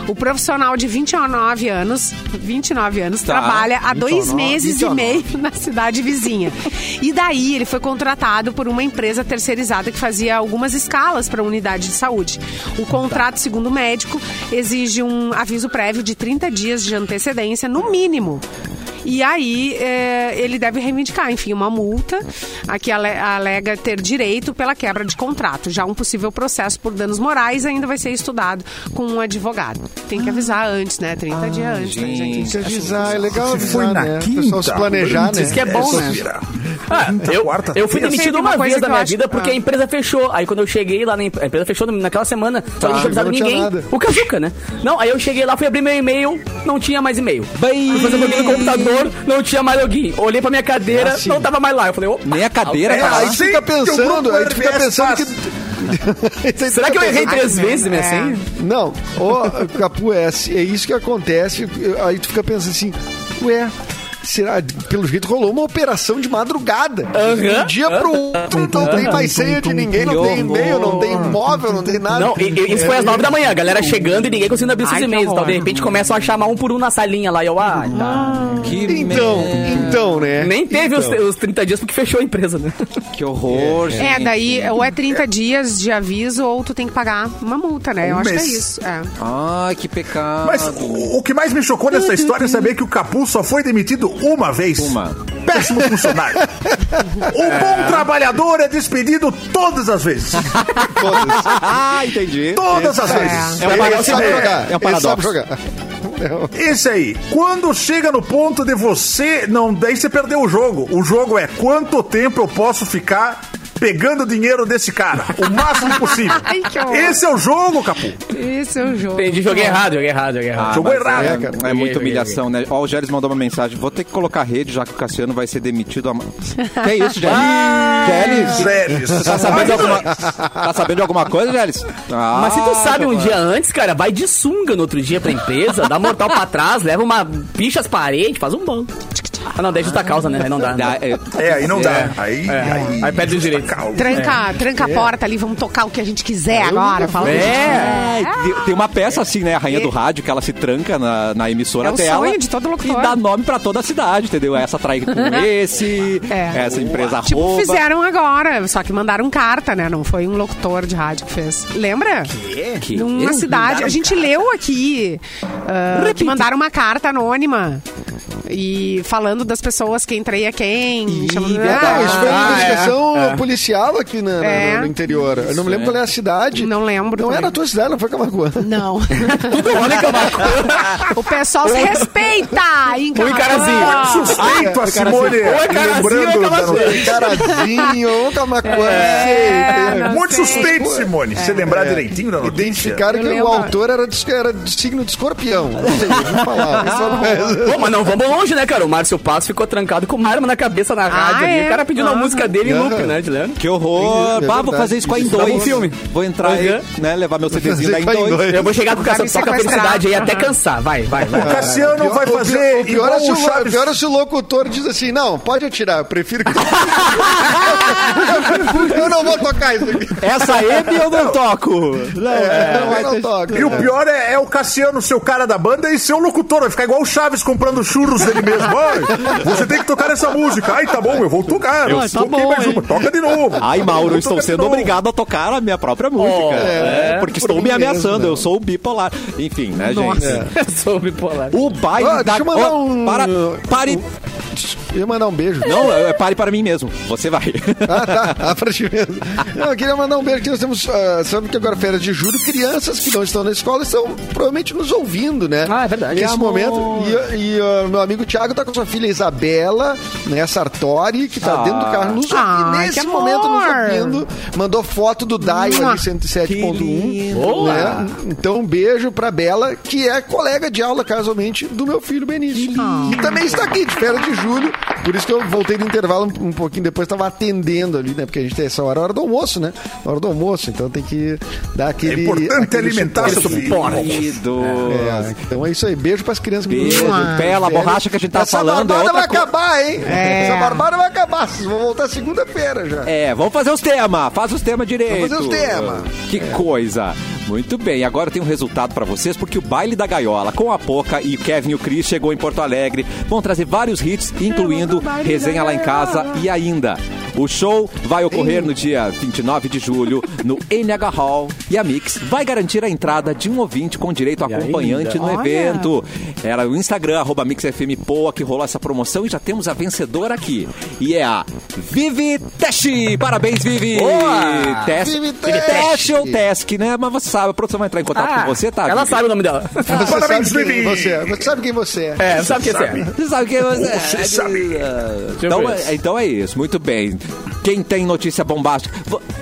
Speaker 3: O profissional de 29 anos, 29 anos,
Speaker 1: Tá,
Speaker 3: trabalha há dois
Speaker 1: 29,
Speaker 3: meses
Speaker 1: 29.
Speaker 3: e meio na cidade vizinha. E daí ele foi contratado por uma empresa terceirizada que fazia algumas escalas para a unidade de saúde. O contrato, segundo o médico, exige um aviso prévio de 30 dias de antecedência, no mínimo. E aí é, ele deve reivindicar, enfim, uma multa a que ale- alega ter direito pela quebra de contrato. Já um possível processo por danos morais ainda vai ser estudado com um advogado. Tem que avisar antes, né? 30 dias antes, né, gente?
Speaker 5: Tem que avisar, é legal avisar,
Speaker 6: foi na
Speaker 5: né?
Speaker 6: quinta,
Speaker 5: O pessoal se planejar,
Speaker 6: antes,
Speaker 5: né?
Speaker 4: que é bom, né?
Speaker 6: Terça-feira.
Speaker 4: Ah,
Speaker 6: Quinta,
Speaker 4: eu,
Speaker 6: quarta,
Speaker 4: eu fui demitido
Speaker 3: uma
Speaker 4: uma
Speaker 3: coisa
Speaker 4: vez da minha
Speaker 3: acho-
Speaker 4: vida porque
Speaker 3: ah.
Speaker 4: a empresa fechou. Aí quando eu cheguei lá, na empresa, a empresa fechou naquela semana, só não tinha avisado
Speaker 5: não tinha
Speaker 4: ninguém.
Speaker 5: nada.
Speaker 4: O Kazuca, né? Não, aí eu cheguei lá, fui abrir meu e-mail, não tinha mais e-mail. Fui fazer login no computador, não tinha mais login. Olhei pra minha cadeira,
Speaker 5: assim.
Speaker 4: não tava mais lá. Eu falei, opa.
Speaker 1: Nem a cadeira,
Speaker 6: É,
Speaker 1: cara.
Speaker 5: Aí fica
Speaker 6: que
Speaker 5: pensando, aí tu fica pensando que... Aí tu
Speaker 4: Será que eu errei três vezes minha
Speaker 3: É.
Speaker 4: senha?
Speaker 5: Não, ô, Capu, é, é isso que acontece. Aí tu fica pensando assim, ué, será? Pelo jeito rolou uma operação de madrugada.
Speaker 4: Aham.
Speaker 5: De um dia pro outro, não tem mais senha de ninguém, não tem e-mail, não tem imóvel, não tem nada.
Speaker 4: Não, e- e- isso foi às nove da manhã, a galera chegando e ninguém conseguindo abrir seus e-mails. Então, de repente começam a chamar um por um na salinha lá. E eu, ah, tá.
Speaker 1: Que,
Speaker 5: Então,
Speaker 1: merda.
Speaker 5: então, né?
Speaker 4: Nem teve os, os 30 dias porque fechou a empresa, né?
Speaker 1: Que horror, gente.
Speaker 3: É, daí ou é 30 dias de aviso ou tu tem que pagar uma multa, né? Eu acho que é isso. É.
Speaker 1: Ai, que pecado.
Speaker 6: Mas o, o que mais me chocou nessa história é saber que o Capu só foi demitido uma vez.
Speaker 1: Uma.
Speaker 6: Péssimo funcionário. O bom trabalhador é despedido todas as vezes.
Speaker 1: Ah, entendi.
Speaker 6: Todas as vezes.
Speaker 1: É um
Speaker 5: Ele
Speaker 1: paradoxo. É,
Speaker 5: jogar,
Speaker 1: é um paradoxo.
Speaker 5: jogar.
Speaker 6: Esse aí, quando chega no ponto de você. Não, daí você perdeu o jogo. O jogo é quanto tempo eu posso ficar pegando dinheiro desse cara. O máximo possível.
Speaker 3: Ai.
Speaker 6: Esse é o jogo, Capu.
Speaker 3: Esse é o jogo.
Speaker 4: Entendi, joguei errado, joguei errado, joguei errado.
Speaker 1: Ah,
Speaker 6: Jogou errado.
Speaker 1: É,
Speaker 5: É, cara.
Speaker 1: é muita
Speaker 4: Joguei,
Speaker 1: humilhação, né? Ó, o Gélis mandou uma mensagem. Vou ter que colocar rede, já que o Cassiano vai ser demitido. A... Que é isso, Gélis? Gélis?
Speaker 6: Gélis.
Speaker 1: Tá sabendo, de alguma... tá sabendo de alguma coisa, Gélis? Ah,
Speaker 4: Mas se tu sabe um dia antes, cara, vai de sunga no outro dia pra empresa, dá mortal pra trás, leva uma picha as paredes, faz um banco. Ah, não, daí justa causa, né? Aí não dá.
Speaker 1: Ah, é,
Speaker 6: É, aí não
Speaker 4: É.
Speaker 6: dá. Aí,
Speaker 4: É.
Speaker 6: aí,
Speaker 4: Aí perde o direito.
Speaker 6: causa.
Speaker 3: Tranca, tranca a porta ali, vamos tocar o que a gente quiser agora. Fala
Speaker 4: É.
Speaker 1: Tem- uma peça assim, né? A rainha do rádio, que ela se tranca na, na emissora
Speaker 3: É o
Speaker 1: dela.
Speaker 3: sonho de todo locutor.
Speaker 1: E dá nome pra toda a cidade, entendeu? Essa trai com esse,
Speaker 3: É.
Speaker 1: essa empresa
Speaker 3: Tipo,
Speaker 1: arroba.
Speaker 3: fizeram agora, só que mandaram carta, né? Não foi um locutor de rádio que fez. Lembra?
Speaker 1: Que?
Speaker 3: Numa cidade. A gente leu aqui ah, que mandaram uma carta anônima. E falando das pessoas quem traía quem. chamando-
Speaker 1: verdade.
Speaker 5: Ah, isso foi uma
Speaker 4: Ah, é,
Speaker 5: investigação
Speaker 4: é.
Speaker 5: policial aqui na- na-
Speaker 3: É.
Speaker 5: no interior. Eu não me lembro qual é a cidade.
Speaker 3: Não lembro
Speaker 5: Não
Speaker 3: também.
Speaker 5: era a tua cidade, não foi Camacuã.
Speaker 3: Não.
Speaker 4: Olha é
Speaker 3: o pessoal se respeita! em
Speaker 4: Oi, Carazinho.
Speaker 3: Camaquã.
Speaker 6: Suspeito a Simone lembrando da
Speaker 5: Carazinho, ô Camacuã.
Speaker 3: É,
Speaker 6: Muito
Speaker 3: sei.
Speaker 6: suspeito, Simone. Se lembrar direitinho da notícia.
Speaker 5: Identificaram que o autor era de, era de signo de escorpião. Não sei, vamos falar.
Speaker 4: Pô, mas não vamos longe, né, cara? O Márcio Passo ficou trancado com uma arma na cabeça na rádio ali.
Speaker 3: é?
Speaker 4: O cara pedindo a
Speaker 3: Ah.
Speaker 4: música dele em loop, né, Juliano?
Speaker 1: Que horror.
Speaker 5: É
Speaker 1: Bah, vou fazer isso com a em
Speaker 4: um filme.
Speaker 1: Vou entrar aí, né? Levar meu CDzinho da
Speaker 5: a
Speaker 1: dois.
Speaker 4: Eu vou chegar com o
Speaker 3: me
Speaker 4: Toca a. Felicidade aí até cansar. Vai, vai, vai.
Speaker 6: O Cassiano vai fazer
Speaker 5: o pior, é
Speaker 6: o
Speaker 5: pior é se o locutor diz assim, não, pode atirar, eu prefiro que... eu não vou tocar isso aqui.
Speaker 1: Essa M eu não toco. Não,
Speaker 5: É,
Speaker 1: não vai
Speaker 5: não toca.
Speaker 6: E o pior é, é o Cassiano, seu cara da banda, e seu locutor. Vai ficar igual o Chaves comprando churros dele mesmo. Ai, você tem que tocar essa música. Ai, tá bom, eu vou tocar. Eu
Speaker 3: tá
Speaker 6: toquei
Speaker 3: bom,
Speaker 6: mais
Speaker 3: hein?
Speaker 6: uma. Toca de novo.
Speaker 1: Ai, Mauro,
Speaker 6: Vou
Speaker 1: estou sendo obrigado a tocar a minha própria música.
Speaker 4: é,
Speaker 1: porque
Speaker 5: por
Speaker 1: estou me ameaçando,
Speaker 5: mesmo,
Speaker 1: eu
Speaker 5: né?
Speaker 1: sou o bipolar. Enfim, né,
Speaker 3: Nossa.
Speaker 1: gente?
Speaker 4: Eu sou bipolar.
Speaker 1: O baile
Speaker 5: Ah,
Speaker 1: da...
Speaker 5: deixa eu mandar um-
Speaker 1: Para, pare...
Speaker 5: Eu ia mandar um beijo.
Speaker 1: Não, é, pare para mim mesmo. Você vai.
Speaker 5: Ah, tá. Ah, pra ti mesmo. Não, eu queria mandar um beijo que nós temos. ah, sabe que agora, férias de julho, crianças que não estão na escola estão provavelmente nos ouvindo, né?
Speaker 4: Ah, é verdade.
Speaker 5: Nesse
Speaker 1: Amor.
Speaker 5: momento. E, e, ah, meu amigo Thiago tá com sua filha Isabela, né? Sartori, que tá
Speaker 1: Ah.
Speaker 5: dentro do carro nos
Speaker 3: Ai,
Speaker 5: ouvindo.
Speaker 3: que
Speaker 5: Nesse momento nos ouvindo. Mandou foto do Daio ali, 107.1.
Speaker 4: Boa.
Speaker 5: Né? Então, um beijo pra Bela, que é colega de aula, casualmente, do meu filho Benício. E também está aqui, de férias de julho. Por isso que eu voltei do intervalo um, pouquinho depois, tava atendendo ali, né? Porque a gente tem essa hora, a hora do almoço, né? A hora do almoço, então tem que dar aquele.
Speaker 6: É importante
Speaker 5: aquele
Speaker 6: alimentar
Speaker 5: suporte.
Speaker 6: seu filho.
Speaker 1: Querido.
Speaker 5: É, então é isso aí. Beijo pras crianças que
Speaker 1: Beijo, Pela, borracha que a gente tá
Speaker 5: Essa
Speaker 1: falando é
Speaker 5: barbada
Speaker 1: outra
Speaker 5: vai
Speaker 1: co-
Speaker 5: acabar, hein?
Speaker 3: É.
Speaker 5: Essa barbada vai acabar. Vocês vão voltar segunda-feira já.
Speaker 1: É, vamos fazer os temas. Faz os temas direito.
Speaker 5: Vamos fazer os temas.
Speaker 1: Que coisa. Muito bem, agora tem um resultado pra vocês, porque o Baile da Gaiola, com a Poca e o Kevin e o Chris, chegou em Porto Alegre. Vão trazer vários hits, incluindo
Speaker 3: Baile
Speaker 1: Resenha lá em casa e ainda. O show vai ocorrer no dia 29 de julho no NH Hall e a Mix vai garantir a entrada de um ouvinte com direito a acompanhante no
Speaker 3: Olha.
Speaker 1: evento. Era o Instagram, arroba MixFMPoa, que rolou essa promoção e já temos a vencedora aqui. E é a Vivi Teste. Parabéns, Vivi!
Speaker 4: Boa!
Speaker 1: Teste,
Speaker 5: Vivi
Speaker 1: Vivi
Speaker 5: Teste.
Speaker 1: Ou Task, né? Mas você sabe, a produção vai entrar em contato
Speaker 4: Ah,
Speaker 1: com você, tá?
Speaker 4: Ela
Speaker 1: Vivi?
Speaker 4: sabe o nome dela.
Speaker 5: Você
Speaker 6: Parabéns,
Speaker 5: sabe quem
Speaker 6: Vivi.
Speaker 5: você é. Você sabe quem você é.
Speaker 4: É, sabe o que você é.
Speaker 1: Você sabe quem você é.
Speaker 6: Você sabe.
Speaker 1: Então, é- então é isso, muito bem. Quem tem notícia bombástica?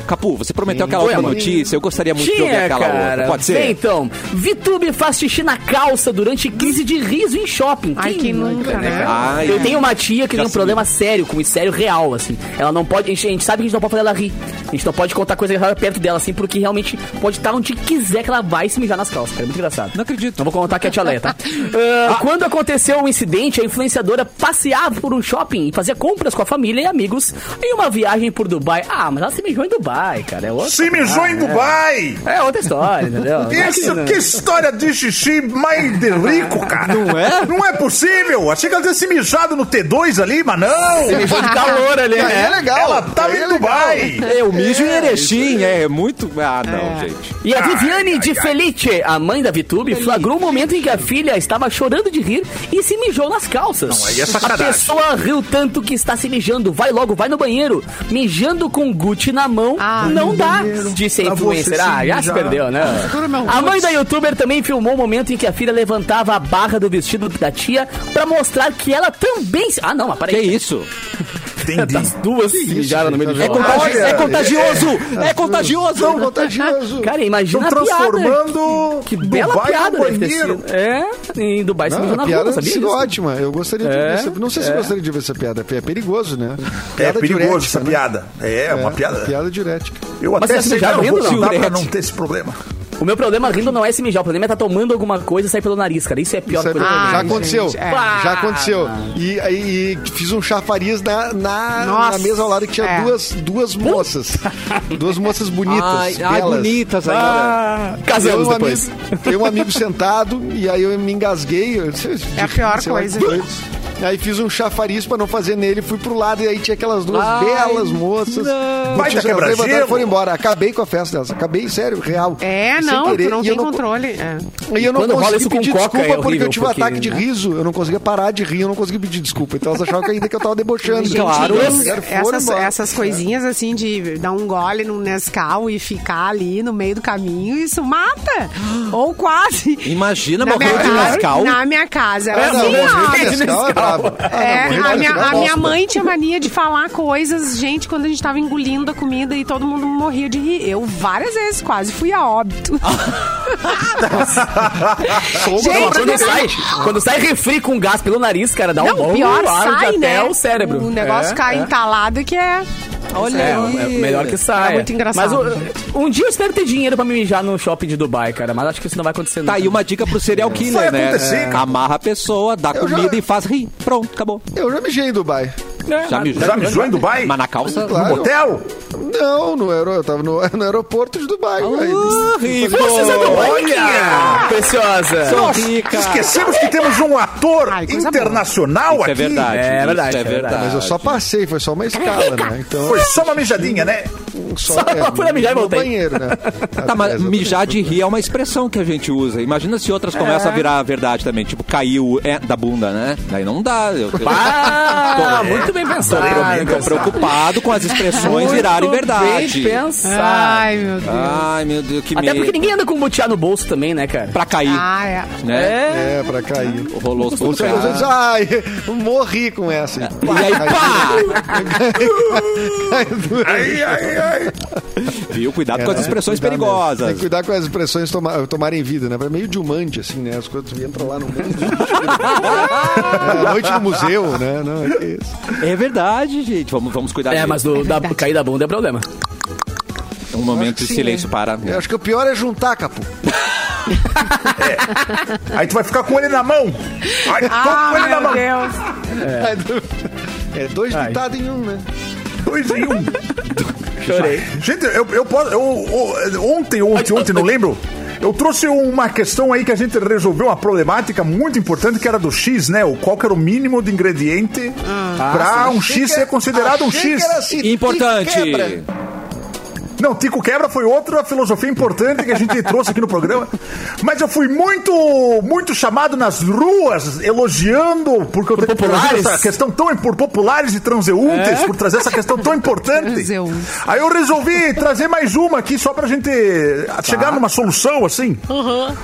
Speaker 1: Capu, você prometeu aquela outra notícia, eu gostaria muito de ouvir
Speaker 4: Tinha,
Speaker 1: aquela
Speaker 4: cara.
Speaker 1: outra. Pode ser?
Speaker 4: Bem, então, VTube faz xixi na calça durante crise de riso em shopping.
Speaker 3: Ai, quem nunca, né?
Speaker 1: Ai,
Speaker 4: Eu tenho uma tia que
Speaker 1: Já
Speaker 4: tem um problema sério, com isso sério real, assim. Ela não pode. A gente, a gente sabe que a gente não pode fazer ela rir. A gente não pode contar coisa errada perto dela, assim, porque realmente pode estar onde quiser que ela vai se mijar nas calças, cara. É muito engraçado.
Speaker 1: Não acredito.
Speaker 4: Não vou contar que é a tia Leia, tá? Ah, Quando aconteceu o incidente, a influenciadora passeava por um shopping e fazia compras com a família e amigos em uma viagem por Dubai. Ah, mas ela se mijou em Dubai, cara. É outra,
Speaker 6: Se mijou em Dubai.
Speaker 4: é outra história, entendeu? É
Speaker 6: Isso,
Speaker 4: que-
Speaker 6: história de xixi mais de rico, cara.
Speaker 1: Não é?
Speaker 6: Não é possível. Achei que ela tinha se mijado no T2 ali, mas não.
Speaker 4: Se mijou de calor ali,
Speaker 5: Aí é
Speaker 4: né?
Speaker 5: legal.
Speaker 6: Ela tava
Speaker 5: é
Speaker 6: em
Speaker 5: legal.
Speaker 6: Dubai.
Speaker 1: Eu mijo em Erechim, é muito... Ah, não, gente.
Speaker 4: E a Viviane
Speaker 6: Ai,
Speaker 4: de
Speaker 6: ai, ai.
Speaker 4: Felice, a mãe da Vitube, flagrou um momento em que a filha estava chorando de rir e se mijou nas calças.
Speaker 6: Não, aí é sacanagem.
Speaker 4: Pessoa riu tanto que está se mijando. Vai logo, vai no banheiro. Mijando com Gucci na mão,
Speaker 3: Ah,
Speaker 4: não dá,
Speaker 6: banheiro,
Speaker 4: disse a
Speaker 6: pra
Speaker 4: influencer.
Speaker 6: você
Speaker 4: Ah, já se perdeu, né?
Speaker 3: meu
Speaker 4: A mãe da youtuber também filmou o momento em que a filha levantava a barra do vestido da tia pra mostrar que ela também... se- Ah, não, mas
Speaker 1: Que
Speaker 4: peraí.
Speaker 1: isso?
Speaker 6: Entendi.
Speaker 4: As duas se mijaram no meio do
Speaker 1: É,
Speaker 4: jogo.
Speaker 1: contagi-
Speaker 6: Olha,
Speaker 1: é contagioso! É contagioso!
Speaker 5: contagioso.
Speaker 4: Cara, imagina
Speaker 6: Estão
Speaker 4: a piada.
Speaker 6: transformando
Speaker 4: Que bela
Speaker 6: Dubai
Speaker 4: piada deve ter sido. É, em Dubai se
Speaker 5: Não,
Speaker 4: na
Speaker 5: piada
Speaker 4: rua, sabia
Speaker 5: sido
Speaker 4: disso?
Speaker 5: ótima. Eu gostaria de
Speaker 4: É,
Speaker 5: ver essa. Não sei se
Speaker 4: é.
Speaker 5: gostaria de ver essa piada. É perigoso, né?
Speaker 6: É
Speaker 5: Piada
Speaker 6: perigoso
Speaker 5: diurética,
Speaker 6: essa
Speaker 5: né?
Speaker 6: piada. É, uma piada.
Speaker 5: Piada diurética.
Speaker 6: Eu
Speaker 4: Mas
Speaker 6: até
Speaker 4: você
Speaker 6: sei que vou
Speaker 4: não?
Speaker 6: contar pra não ter esse problema.
Speaker 4: O meu problema rindo não é se mijar, o problema é estar tomando alguma coisa e sair pelo nariz, cara. Isso é pior
Speaker 5: Isso é-
Speaker 4: coisa.
Speaker 3: Ah,
Speaker 5: já
Speaker 3: gente,
Speaker 5: aconteceu.
Speaker 3: é.
Speaker 5: Já aconteceu. E aí e fiz um chafariz na, na,
Speaker 3: Nossa,
Speaker 5: na mesa ao lado que tinha
Speaker 3: é.
Speaker 5: duas, duas moças. duas moças bonitas.
Speaker 1: Ai, ai, bonitas ainda.
Speaker 4: Ah, casamos
Speaker 5: eu, um
Speaker 4: depois.
Speaker 5: Amigo, tem um amigo sentado e aí eu me engasguei. eu-
Speaker 3: É a pior
Speaker 5: lá,
Speaker 3: coisa.
Speaker 5: doido. Aí fiz um chafariz pra não fazer nele, fui pro lado e aí tinha aquelas duas
Speaker 1: Ai,
Speaker 5: belas moças.
Speaker 1: não.
Speaker 6: Vai,
Speaker 5: levantaram e foram embora. Acabei com a festa delas. Acabei, sério, real.
Speaker 3: É,
Speaker 5: Sem
Speaker 3: não,
Speaker 5: querer.
Speaker 3: tu não tem
Speaker 5: eu
Speaker 3: controle. É.
Speaker 5: E eu não
Speaker 4: quando
Speaker 5: consegui pedir desculpa
Speaker 4: é
Speaker 5: porque
Speaker 4: horrível,
Speaker 5: eu tive um
Speaker 4: porque,
Speaker 5: ataque de
Speaker 4: né?
Speaker 5: riso. Eu não conseguia parar de rir, eu não conseguia pedir desculpa. Então elas achavam que ainda que eu tava debochando.
Speaker 3: Gente,
Speaker 1: Claro.
Speaker 3: Essas, essas coisinhas assim de dar um gole no Nescau e ficar ali no meio do caminho, isso mata. Ou quase.
Speaker 1: Imagina
Speaker 3: Na
Speaker 1: morrer de Nescau.
Speaker 3: na minha casa. Era
Speaker 5: não,
Speaker 3: assim, ó.
Speaker 5: É. Ah, não,
Speaker 3: a minha, a minha mãe tinha mania de falar coisas, gente, quando a gente tava engolindo a comida e todo mundo morria de rir. Eu várias vezes quase fui a óbito.
Speaker 4: Não,
Speaker 3: gente,
Speaker 4: quando, sai, quando sai refri com gás pelo nariz, cara, dá um
Speaker 3: não,
Speaker 4: bom
Speaker 3: pior
Speaker 4: ar
Speaker 3: sai,
Speaker 4: até
Speaker 3: né?
Speaker 4: o cérebro.
Speaker 3: O negócio
Speaker 4: É,
Speaker 3: cai
Speaker 4: é.
Speaker 3: entalado que é...
Speaker 1: Olha
Speaker 4: É,
Speaker 1: aí.
Speaker 4: é melhor que saia.
Speaker 3: É muito engraçado,
Speaker 4: Mas o- um dia eu espero ter dinheiro pra me mijar no shopping de Dubai, cara. Mas acho que isso não vai acontecer.
Speaker 1: Tá
Speaker 4: nunca.
Speaker 1: aí uma dica pro serial killer, né?
Speaker 6: acontecer, cara.
Speaker 1: Amarra a pessoa, dá
Speaker 5: Eu
Speaker 1: comida
Speaker 5: já-
Speaker 1: e faz rir. Pronto, acabou.
Speaker 5: Eu já mijei em Dubai.
Speaker 1: Já mijou?
Speaker 6: Já mijou em Dubai?
Speaker 1: Mas na calça?
Speaker 6: No motel?
Speaker 5: Não, no aero, eu tava no, no aeroporto de Dubai.
Speaker 1: Ah, rico!
Speaker 6: Olha!
Speaker 4: Preciosa.
Speaker 1: Sou
Speaker 6: Nós
Speaker 1: rica!
Speaker 6: esquecemos que temos um ator
Speaker 3: Ai,
Speaker 6: internacional
Speaker 1: Isso
Speaker 6: aqui.
Speaker 1: é verdade.
Speaker 4: É
Speaker 1: isso
Speaker 4: verdade,
Speaker 1: é
Speaker 4: é verdade.
Speaker 1: verdade.
Speaker 5: Mas eu só passei, foi só uma escala, né? Então,
Speaker 6: Foi só uma mijadinha, né?
Speaker 5: Só,
Speaker 4: Só fui lá mijar e voltei.
Speaker 5: banheiro, né?
Speaker 1: Tá, mas mijar de rir é uma expressão que a gente usa. Imagina se outras começam a virar verdade também. Tipo, caiu é, da bunda, né? Daí não dá. Eu, eu
Speaker 4: Ah, muito bem pensado.
Speaker 1: tô preocupado com as expressões
Speaker 4: Muito
Speaker 1: virarem verdade.
Speaker 4: Bem pensado.
Speaker 3: Ai, meu Deus.
Speaker 1: Ai, meu Deus, que
Speaker 4: Até
Speaker 1: medo.
Speaker 4: porque ninguém anda com botear no bolso também, né, cara?
Speaker 1: Pra cair,
Speaker 3: Ah, é.
Speaker 1: né?
Speaker 5: É, pra cair.
Speaker 1: Rolou os
Speaker 5: vezes, ai, morri com essa.
Speaker 1: E aí, pá!
Speaker 6: Ai, ai, ai.
Speaker 1: Viu? Cuidado com as
Speaker 5: É,
Speaker 1: expressões
Speaker 5: mesmo. Tem
Speaker 1: perigosas.
Speaker 5: que cuidar com as expressões toma- tomarem vida, né? É meio de humante, assim, né? As coisas entram lá no mundo. é, a noite no museu, né? Não, é isso.
Speaker 1: É verdade, gente. Vamos, vamos cuidar
Speaker 4: É, mas do, da, cair da bunda é problema.
Speaker 1: Um momento de
Speaker 5: Sim,
Speaker 1: silêncio
Speaker 5: né?
Speaker 1: para.
Speaker 5: Eu acho que o pior é juntar, Capu.
Speaker 6: Aí tu vai ficar com ele na mão. Ai, tô com
Speaker 3: Ah,
Speaker 6: ele na
Speaker 3: meu
Speaker 6: mão.
Speaker 3: Deus.
Speaker 5: É dois ditados em um, né?
Speaker 6: Dois em um.
Speaker 4: Chorei.
Speaker 6: Gente, eu, eu posso. eu- eu- ontem, ontem, ontem, não lembro. Eu trouxe uma questão aí que a gente resolveu uma problemática muito importante que era do X, né? O qual que era o mínimo de ingrediente pra um
Speaker 5: Achei
Speaker 6: X
Speaker 5: que
Speaker 6: ser
Speaker 5: era-
Speaker 6: considerado um X.
Speaker 5: que era assim,
Speaker 1: Importante.
Speaker 6: Não, Tico Quebra foi outra filosofia importante que a gente trouxe aqui no programa. Mas eu fui muito, muito chamado nas ruas, elogiando, porque eu
Speaker 4: Por
Speaker 6: tenho
Speaker 4: populares?
Speaker 6: essa questão tão por populares e transeuntes, por trazer essa questão tão importante. Aí eu resolvi trazer mais uma aqui só pra gente chegar numa solução assim.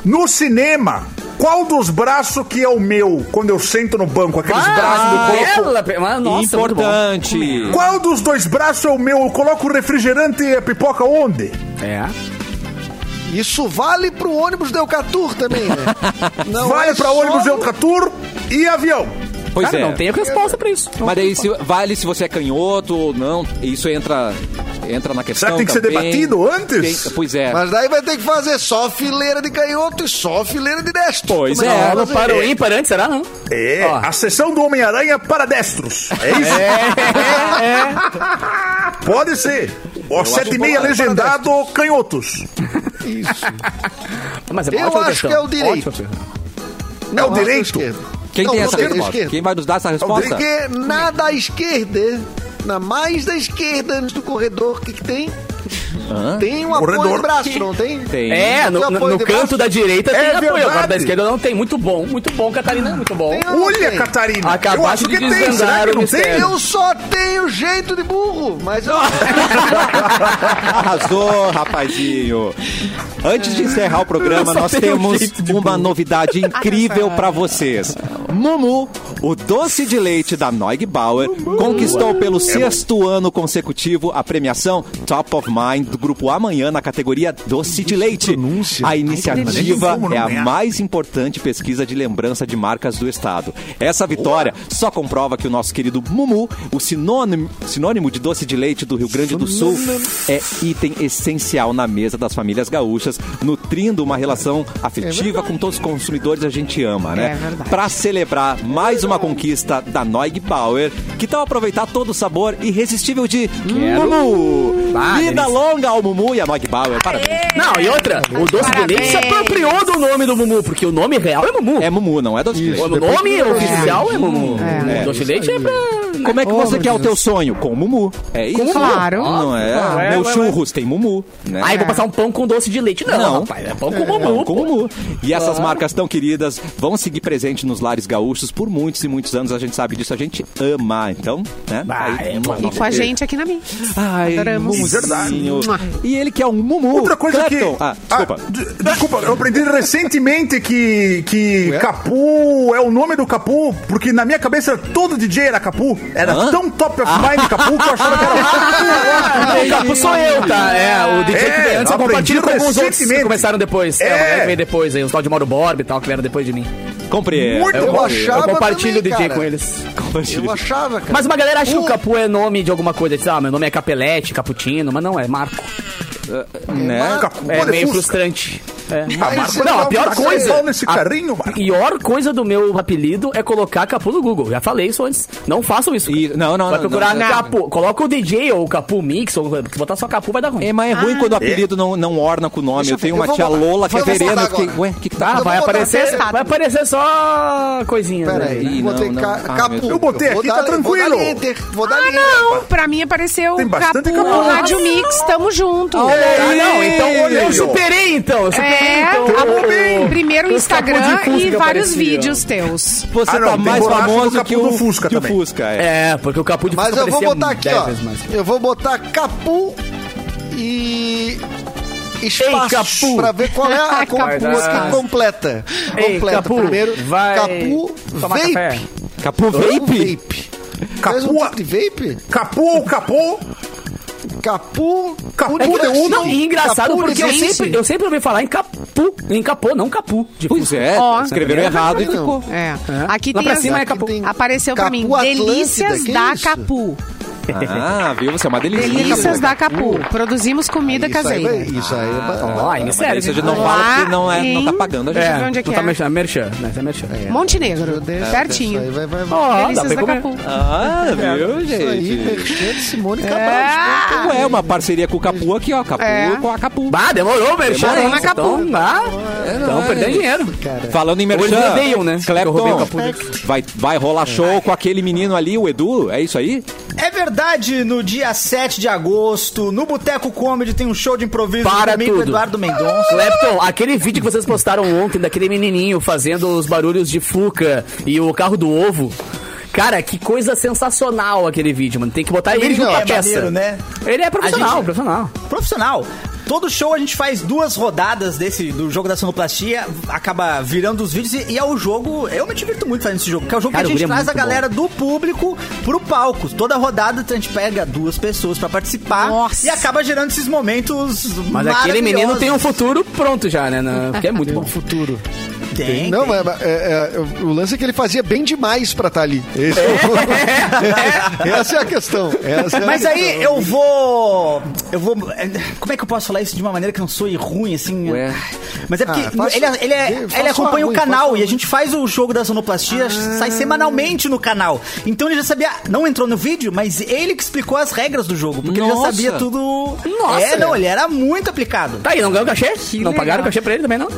Speaker 6: No cinema, qual dos braços que é o meu quando eu sento no banco? Aqueles braços do
Speaker 4: bela, pe- mas, nossa.
Speaker 1: Importante.
Speaker 6: Qual dos dois braços é o meu? Eu coloco o refrigerante e a pipoca onde?
Speaker 4: É.
Speaker 5: Isso vale pro ônibus do Eucatur também, né? Não
Speaker 6: vale
Speaker 5: é
Speaker 6: pra
Speaker 5: só
Speaker 6: ônibus Eucatur e avião.
Speaker 1: Pois
Speaker 4: Cara,
Speaker 1: é.
Speaker 4: não tenho resposta pra isso.
Speaker 1: Mas daí se, vale se você é canhoto ou não. Isso entra, entra na questão.
Speaker 6: Será que tem que ser
Speaker 1: também.
Speaker 6: debatido antes?
Speaker 1: Tem- pois é.
Speaker 5: Mas daí vai ter que fazer só fileira de canhoto e só fileira de destro.
Speaker 1: Pois
Speaker 5: Como
Speaker 1: é.
Speaker 5: vai
Speaker 4: Não, para o ímpar antes, será não?
Speaker 6: É,
Speaker 4: Ó.
Speaker 6: a sessão do Homem-Aranha para destros. É isso? Pode ser. Ó, sete e meia
Speaker 5: bom,
Speaker 6: legendado canhotos.
Speaker 5: Isso.
Speaker 4: Mas é uma
Speaker 5: Eu
Speaker 4: ótima
Speaker 5: acho
Speaker 4: questão.
Speaker 5: que é o direito.
Speaker 4: Questão.
Speaker 6: É o
Speaker 5: Não,
Speaker 6: direito.
Speaker 1: Quem
Speaker 5: Não,
Speaker 1: tem
Speaker 5: não
Speaker 1: essa resposta?
Speaker 5: esquerda.
Speaker 1: Quem vai nos dar essa resposta?
Speaker 5: Porque na da esquerda, na mais da esquerda, antes do corredor, o que, que tem?
Speaker 1: Hã?
Speaker 5: Tem um apoio
Speaker 6: Corredor.
Speaker 5: de braço, não tem?
Speaker 1: Tem.
Speaker 4: É, no, no- no canto da direita
Speaker 6: É
Speaker 4: tem apoio, agora da esquerda não tem. Muito bom, muito bom, Catarina, muito bom.
Speaker 6: Olha,
Speaker 5: tem?
Speaker 6: Catarina. eu
Speaker 4: Acabaste
Speaker 6: acho que
Speaker 4: de
Speaker 6: tem. Será que não tem?
Speaker 5: Eu só tenho jeito de burro, mas eu...
Speaker 1: Arrasou, rapazinho. Antes de encerrar o programa, nós
Speaker 4: tem um
Speaker 1: temos uma novidade incrível pra vocês. Mumu, o doce de leite da Noig Bauer, conquistou pelo sexto ano consecutivo a premiação Top of Mind do grupo Amanhã na categoria Doce de Leite.
Speaker 5: pronúncia.
Speaker 1: A iniciativa é a mais importante pesquisa de lembrança de marcas do estado. Essa vitória só comprova que o nosso querido Mumu, o sinônimo, sinônimo de doce de leite do Rio Grande do Sul, é item essencial na mesa das famílias gaúchas, nutrindo uma relação afetiva com todos os consumidores que a gente ama, né?
Speaker 3: É verdade.
Speaker 1: Para celebrar mais uma conquista da Noig Bauer, que tal aproveitar todo o sabor irresistível de Mumu?
Speaker 4: Ah,
Speaker 1: Vida
Speaker 4: delícia.
Speaker 1: Longa ao Mumu e a Noig Bauer. Parabéns.
Speaker 4: Não, e outra, o doce de leite se apropriou do nome do Mumu, porque o nome real é Mumu.
Speaker 1: É Mumu, não é doce de leite.
Speaker 4: o nome oficial é Mumu.
Speaker 1: É.
Speaker 4: O doce de leite é pra...
Speaker 1: Como é que
Speaker 3: Oh,
Speaker 1: você
Speaker 3: meu
Speaker 1: quer o
Speaker 3: Deus.
Speaker 1: teu sonho? Com o Mumu. É isso?
Speaker 3: Claro.
Speaker 1: Não é?
Speaker 4: Ué,
Speaker 1: Meu
Speaker 4: ué,
Speaker 1: churros tem Mumu. Né?
Speaker 4: Ai, vou passar um pão com doce de leite. Não,
Speaker 1: Não.
Speaker 4: rapaz, é pão com
Speaker 1: Pão
Speaker 4: Mumu.
Speaker 1: com
Speaker 4: pô.
Speaker 1: Mumu. E essas marcas tão queridas vão seguir presente nos lares gaúchos por muitos e muitos anos. A gente sabe disso, a gente ama. Então, né?
Speaker 4: Ah, é bom.
Speaker 3: E com a gente aqui na minha.
Speaker 1: Ai,
Speaker 3: Adoramos. Mua.
Speaker 1: E ele que é um Mumu.
Speaker 6: Outra coisa que.
Speaker 1: Clapton. Ah, desculpa.
Speaker 6: Ah, desculpa, eu aprendi recentemente que, que Capu é o nome do Capu, porque na minha cabeça todo DJ era Capu. Era
Speaker 1: Hã?
Speaker 6: tão top of mind Capu que eu achava que era.
Speaker 4: O capo sou eu, tá? É, o DJ que
Speaker 6: É,
Speaker 4: veio antes eu compartilho com alguns outros que começaram depois. É,
Speaker 6: É.
Speaker 4: que veio depois aí, os tal de Mauro Borb e tal, que vieram depois de mim.
Speaker 1: Compreendo.
Speaker 6: Muito
Speaker 4: Eu,
Speaker 5: Eu achava
Speaker 4: eu compartilho
Speaker 5: também,
Speaker 4: o DJ
Speaker 5: cara.
Speaker 4: com eles.
Speaker 5: Eu achava, cara.
Speaker 4: Mas uma galera acha que o
Speaker 5: O-
Speaker 4: Capu é nome de alguma coisa. Diz, ah, meu nome é Capelete, Caputino, mas não, é Marco.
Speaker 1: Né?
Speaker 6: Capu,
Speaker 4: É
Speaker 6: pô, de
Speaker 4: meio
Speaker 6: Fusca.
Speaker 4: frustrante. É. Não, a pior coisa.
Speaker 6: nesse
Speaker 4: a
Speaker 6: carrinho, Marco?
Speaker 4: pior coisa do meu apelido é colocar Capu no Google. Já falei isso antes. Não façam isso.
Speaker 1: E- não, não,
Speaker 4: Vai
Speaker 1: não,
Speaker 4: procurar
Speaker 1: não, não.
Speaker 4: Capu. Coloca o DJ ou o Capu Mix, ou porque botar só Capu vai dar ruim.
Speaker 1: É, mas é ruim quando o apelido não, não orna com o nome.
Speaker 5: Deixa
Speaker 1: Eu tenho
Speaker 5: eu-
Speaker 1: uma tia
Speaker 5: botar-
Speaker 1: Lola que é verena.
Speaker 5: Agora.
Speaker 1: ué, o que que tá?
Speaker 4: Ah, vai aparecer, vai aparecer só coisinhas.
Speaker 5: Pera
Speaker 4: né?
Speaker 5: aí,
Speaker 1: Ih,
Speaker 5: botei
Speaker 1: não,
Speaker 5: ca-
Speaker 1: não. Ah,
Speaker 5: capu.
Speaker 6: Eu botei aqui, tá tranquilo.
Speaker 5: vou dar
Speaker 3: Ah, não. Pra mim apareceu
Speaker 6: Tem bastante
Speaker 3: Capu,
Speaker 6: Capu.
Speaker 3: Rádio Mix, tamo junto.
Speaker 4: Ah, não, então
Speaker 6: Olha
Speaker 4: eu superei então. Eu superei,
Speaker 3: É,
Speaker 4: então.
Speaker 3: a-
Speaker 4: o-
Speaker 3: primeiro
Speaker 4: de
Speaker 3: Instagram e vários
Speaker 4: apareciam.
Speaker 3: vídeos teus.
Speaker 1: Você
Speaker 6: Ah, não,
Speaker 1: tá mais famoso
Speaker 6: Capu
Speaker 1: que o
Speaker 6: do Fusca
Speaker 1: que o
Speaker 6: também.
Speaker 1: Fusca, é.
Speaker 4: É, porque o Capu de
Speaker 5: Mas
Speaker 4: Fusca
Speaker 5: eu vou botar aqui,
Speaker 4: 10
Speaker 5: ó. Eu vou botar capu e espaço
Speaker 4: Capu.
Speaker 5: pra ver qual é a capu aqui completa.
Speaker 4: Ei,
Speaker 5: completa.
Speaker 4: Capu,
Speaker 5: Primeiro,
Speaker 4: vai
Speaker 5: capu vape.
Speaker 4: café.
Speaker 1: Capu
Speaker 5: Vape.
Speaker 1: Vape?
Speaker 6: Capu-
Speaker 5: um tipo de vape?
Speaker 6: Capu ou capô?
Speaker 5: Capu...
Speaker 6: Capu
Speaker 5: Capu
Speaker 6: de uno.
Speaker 4: Não, e engraçado
Speaker 5: Capu
Speaker 4: porque eu sempre, eu sempre ouvi falar em Capu. Em Capô, não Capu. De
Speaker 1: Pois
Speaker 4: Fusca.
Speaker 1: é,
Speaker 3: Ó.
Speaker 1: escreveram errado e
Speaker 5: Não.
Speaker 1: ficou.
Speaker 3: É. Aqui
Speaker 4: Lá
Speaker 3: tem
Speaker 4: pra cima é Capu.
Speaker 5: tem
Speaker 3: Apareceu pra
Speaker 5: Capu
Speaker 3: mim.
Speaker 5: Atlântida,
Speaker 3: Delícias
Speaker 5: que
Speaker 3: da
Speaker 5: isso?
Speaker 3: Capu.
Speaker 1: Ah, viu? Você é uma delícia.
Speaker 3: Delícias da Capu. Produzimos comida
Speaker 5: Isso aí,
Speaker 3: caseira.
Speaker 5: vai- isso aí é...
Speaker 4: Ó, aí me
Speaker 1: Mas
Speaker 4: serve.
Speaker 1: isso a gente não
Speaker 3: Lá
Speaker 1: fala porque não, é, não tá pagando a gente.
Speaker 4: É,
Speaker 3: onde é que
Speaker 4: não tá
Speaker 3: é.
Speaker 4: merchan, merchan, né? Isso é merchan.
Speaker 3: Montenegro. Certinho.
Speaker 5: Isso aí vai... vai, vai.
Speaker 4: Ó, dá
Speaker 3: Delícias da
Speaker 4: comer.
Speaker 3: Capu.
Speaker 1: Ah, viu,
Speaker 5: Isso aí,
Speaker 1: gente?
Speaker 5: merchan de Simone
Speaker 3: É.
Speaker 5: Cabral.
Speaker 1: Ué, uma parceria com o Capu aqui, ó. Capu
Speaker 3: É.
Speaker 1: com a Capu.
Speaker 4: Bah, demorou, merchan.
Speaker 3: Demorou na Capu.
Speaker 4: Então, ah, então perdendo dinheiro.
Speaker 1: Falando em merchan,
Speaker 4: odeiam, né? Que
Speaker 1: vai, vai rolar show com aquele menino ali, o Edu? É isso aí?
Speaker 2: É verdade, no dia 7 de agosto, no Boteco Comedy tem um show de improviso
Speaker 4: Para
Speaker 2: comigo,
Speaker 4: tudo.
Speaker 2: Eduardo Mendonça.
Speaker 4: Clapton, aquele vídeo que vocês postaram ontem daquele menininho fazendo os barulhos de Fuca e o carro do ovo. Cara, que coisa sensacional aquele vídeo, mano. Tem que botar ele
Speaker 2: vídeo
Speaker 4: junto
Speaker 2: é
Speaker 4: peça.
Speaker 2: maneiro, né?
Speaker 4: Ele é profissional,
Speaker 2: gente-
Speaker 4: profissional.
Speaker 2: Profissional. Todo show a gente faz duas rodadas desse do jogo da sonoplastia, acaba virando os vídeos e, e é o jogo. Eu me divirto muito fazendo esse jogo, que é o jogo
Speaker 4: Cara,
Speaker 2: que a gente
Speaker 4: é
Speaker 2: traz a
Speaker 4: muito
Speaker 2: galera do público pro palco. Toda rodada a gente pega duas pessoas pra participar
Speaker 3: Nossa.
Speaker 2: e acaba gerando esses momentos.
Speaker 4: Mas aquele menino tem um futuro pronto já, né? na- Porque é muito bom.
Speaker 5: Futuro.
Speaker 2: Tem,
Speaker 5: Não,
Speaker 2: tem.
Speaker 5: mas é, é, o lance é que ele fazia bem demais pra estar ali. Esse é o- Essa é a questão. Essa é a
Speaker 2: Mas
Speaker 5: questão.
Speaker 2: aí eu vou. Eu vou. Como é que eu posso falar isso de uma maneira que não soe ruim, assim?
Speaker 1: Ué.
Speaker 2: Mas é porque
Speaker 5: Ah, faça-
Speaker 2: ele, ele, é- ele acompanha
Speaker 5: ruim,
Speaker 2: o canal e a gente faz o jogo da sonoplastia, sai semanalmente no canal. Então ele já sabia. Não entrou no vídeo, mas ele que explicou as regras do jogo. Porque ele já
Speaker 1: Nossa.
Speaker 2: sabia tudo.
Speaker 4: Nossa.
Speaker 2: É, não, ele era muito aplicado.
Speaker 4: Tá aí, não ganhou cachê? não
Speaker 3: legal.
Speaker 4: pagaram cachê pra ele também, não?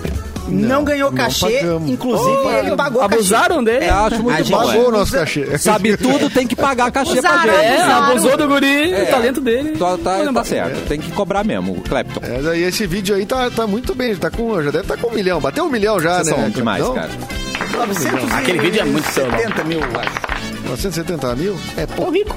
Speaker 2: Não, ganhou cachê,
Speaker 5: pagamos.
Speaker 2: inclusive ele pagou
Speaker 4: Abusaram dele.
Speaker 1: Eu acho muito
Speaker 2: A gente-
Speaker 1: bom.
Speaker 5: Pagou o
Speaker 1: é.
Speaker 5: nosso cachê.
Speaker 1: Sabe tudo, tem que pagar cachê pra
Speaker 3: Usaram,
Speaker 1: gente.
Speaker 4: É, abusou do guri, o talento dele.
Speaker 1: Tá, tá, tá certo. Tem que cobrar mesmo, o Clapton.
Speaker 5: É, daí esse vídeo aí tá, tá muito bem, tá com, já deve estar com um milhão. Bateu um milhão já,
Speaker 1: Vocês
Speaker 5: né?
Speaker 1: são demais,
Speaker 5: Não?
Speaker 1: cara.
Speaker 2: 970
Speaker 4: Aquele vídeo é muito celular.
Speaker 2: mil, acho.
Speaker 5: 970 mil? É
Speaker 4: Tô
Speaker 5: pouco.
Speaker 4: rico.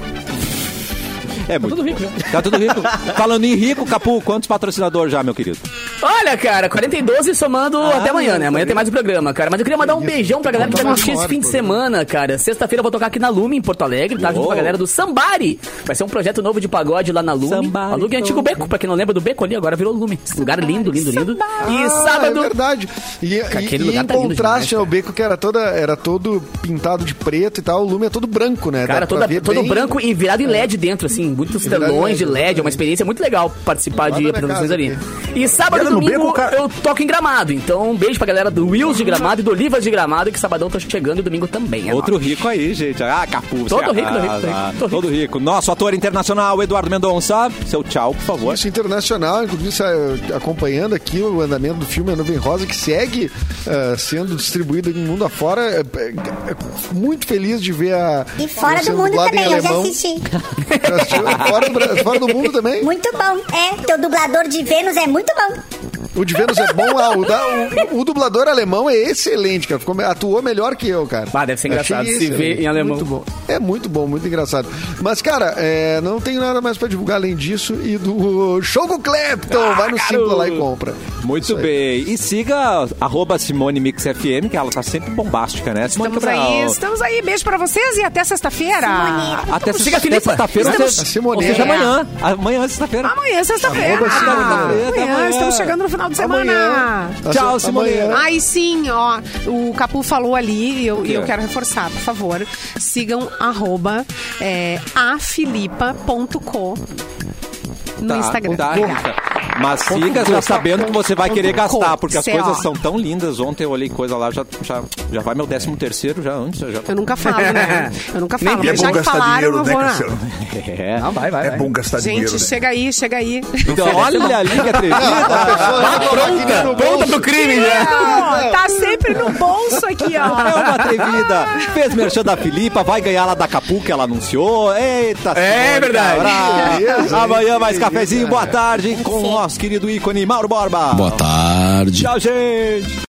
Speaker 1: É muito.
Speaker 4: tudo rico já.
Speaker 1: Tá tudo rico. Falando em rico, Capu, quantos patrocinadores já, meu querido?
Speaker 4: Olha, cara, 42 e somando até amanhã, né? Amanhã tem mais um programa, cara. Mas eu queria mandar um beijão pra galera que vai
Speaker 5: Tá
Speaker 4: assistir esse fim de semana, cara. Sexta-feira eu vou tocar aqui na Lume, em Porto Alegre, tá? Junto
Speaker 1: Uou.
Speaker 4: com a galera do Sambari. Vai ser um projeto novo de pagode lá na Lume.
Speaker 1: Sambari,
Speaker 4: A Lume é antigo beco, pra quem não lembra do beco ali, agora virou Lume. Esse lugar lindo, lindo, lindo. E
Speaker 5: Ah,
Speaker 4: sábado...
Speaker 5: É verdade. E, e,
Speaker 4: aquele
Speaker 5: e
Speaker 4: lugar
Speaker 5: em
Speaker 4: tá lindo
Speaker 5: contraste
Speaker 4: demais,
Speaker 5: ao beco que era, toda, era todo pintado de preto e tal, o lume é todo branco, né?
Speaker 4: Cara, toda,
Speaker 5: ver
Speaker 4: todo
Speaker 5: bem-
Speaker 4: branco e virado em LED dentro, assim, muitos
Speaker 5: em
Speaker 4: telões de
Speaker 5: LED,
Speaker 4: é uma experiência muito legal participar de apresentações ali. E sábado e domingo
Speaker 6: beco, cara.
Speaker 4: eu toco em Gramado, então um beijo pra galera do Wills de Gramado e do Olivas de Gramado, que sabadão tá chegando e domingo também. É
Speaker 1: Outro rico aí, gente. Ah, Capu,
Speaker 4: Todo rico, todo rico, todo rico.
Speaker 1: Todo rico. Nosso ator internacional, Eduardo Mendonça. Seu tchau, por favor.
Speaker 5: Isso internacional, inclusive acompanhando aqui o andamento do filme A Nuvem Rosa, que segue ah, sendo distribuído no mundo afora. É, é, é, muito feliz de ver a.
Speaker 7: E fora do mundo também, eu já assisti.
Speaker 5: Já assistiu? Fora, do, fora do mundo também.
Speaker 7: Muito bom. É, teu dublador de Vênus é muito bom.
Speaker 5: O de Vênus é bom. Ah, o, da- o- o dublador alemão é excelente, cara. Ficou, atuou melhor que eu, cara.
Speaker 4: Ah, deve ser engraçado
Speaker 5: Achei
Speaker 4: se ver em alemão.
Speaker 5: Muito bom. É muito bom, muito engraçado. Mas, cara, é, não tenho nada mais pra divulgar além disso e do show com Clapton. Vai no Simpla lá e compra.
Speaker 1: Muito bem. E siga arroba Simone Mix FM, que ela tá sempre bombástica, né? Simone
Speaker 3: Estamos
Speaker 1: Cabral.
Speaker 3: aí, estamos aí. Beijo pra vocês e até sexta-feira.
Speaker 1: Até
Speaker 4: Siga a
Speaker 1: até sexta-feira. ou
Speaker 3: Estamos-
Speaker 1: seja-. Ou amanhã. Amanhã é sexta-feira.
Speaker 3: Amanhã é sexta-feira.
Speaker 1: Até amanhã.
Speaker 3: estamos chegando no final de semana.
Speaker 5: Amanhã.
Speaker 1: Tchau.
Speaker 5: Amanhã.
Speaker 3: Aí sim, ó, o Capu falou ali e eu, eu quero reforçar, por favor. Sigam arroba é, afilipa.co no Instagram.
Speaker 1: Tá, Mas siga já sabendo que você vai querer gastar, porque as
Speaker 3: C.O.
Speaker 1: coisas são tão lindas. Ontem eu olhei coisa lá, já, já, já vai meu décimo terceiro já antes. Já...
Speaker 3: Eu nunca falo, né? Eu nunca falo.
Speaker 6: E é bom gastar
Speaker 3: falaram,
Speaker 6: dinheiro, né. Cassiano?
Speaker 1: É.
Speaker 4: Não, vai, vai.
Speaker 6: É
Speaker 4: vai.
Speaker 6: bom gastar dinheiro.
Speaker 3: Gente,
Speaker 6: né?
Speaker 3: chega aí, chega aí.
Speaker 1: Então, olha a liga atrevida.
Speaker 4: Pronta, pronta pro crime.
Speaker 3: Ó, tá sempre no bolso aqui,
Speaker 1: É
Speaker 3: ó.
Speaker 1: uma atrevida. Fez merchan da Filipa, vai ganhar lá da Capu que ela anunciou. Eita,
Speaker 4: É
Speaker 1: senhora,
Speaker 4: verdade.
Speaker 1: Amanhã mais cafezinho. Boa tarde com o nosso querido ícone Mauro Borba.
Speaker 8: Boa tarde.
Speaker 1: Tchau, gente.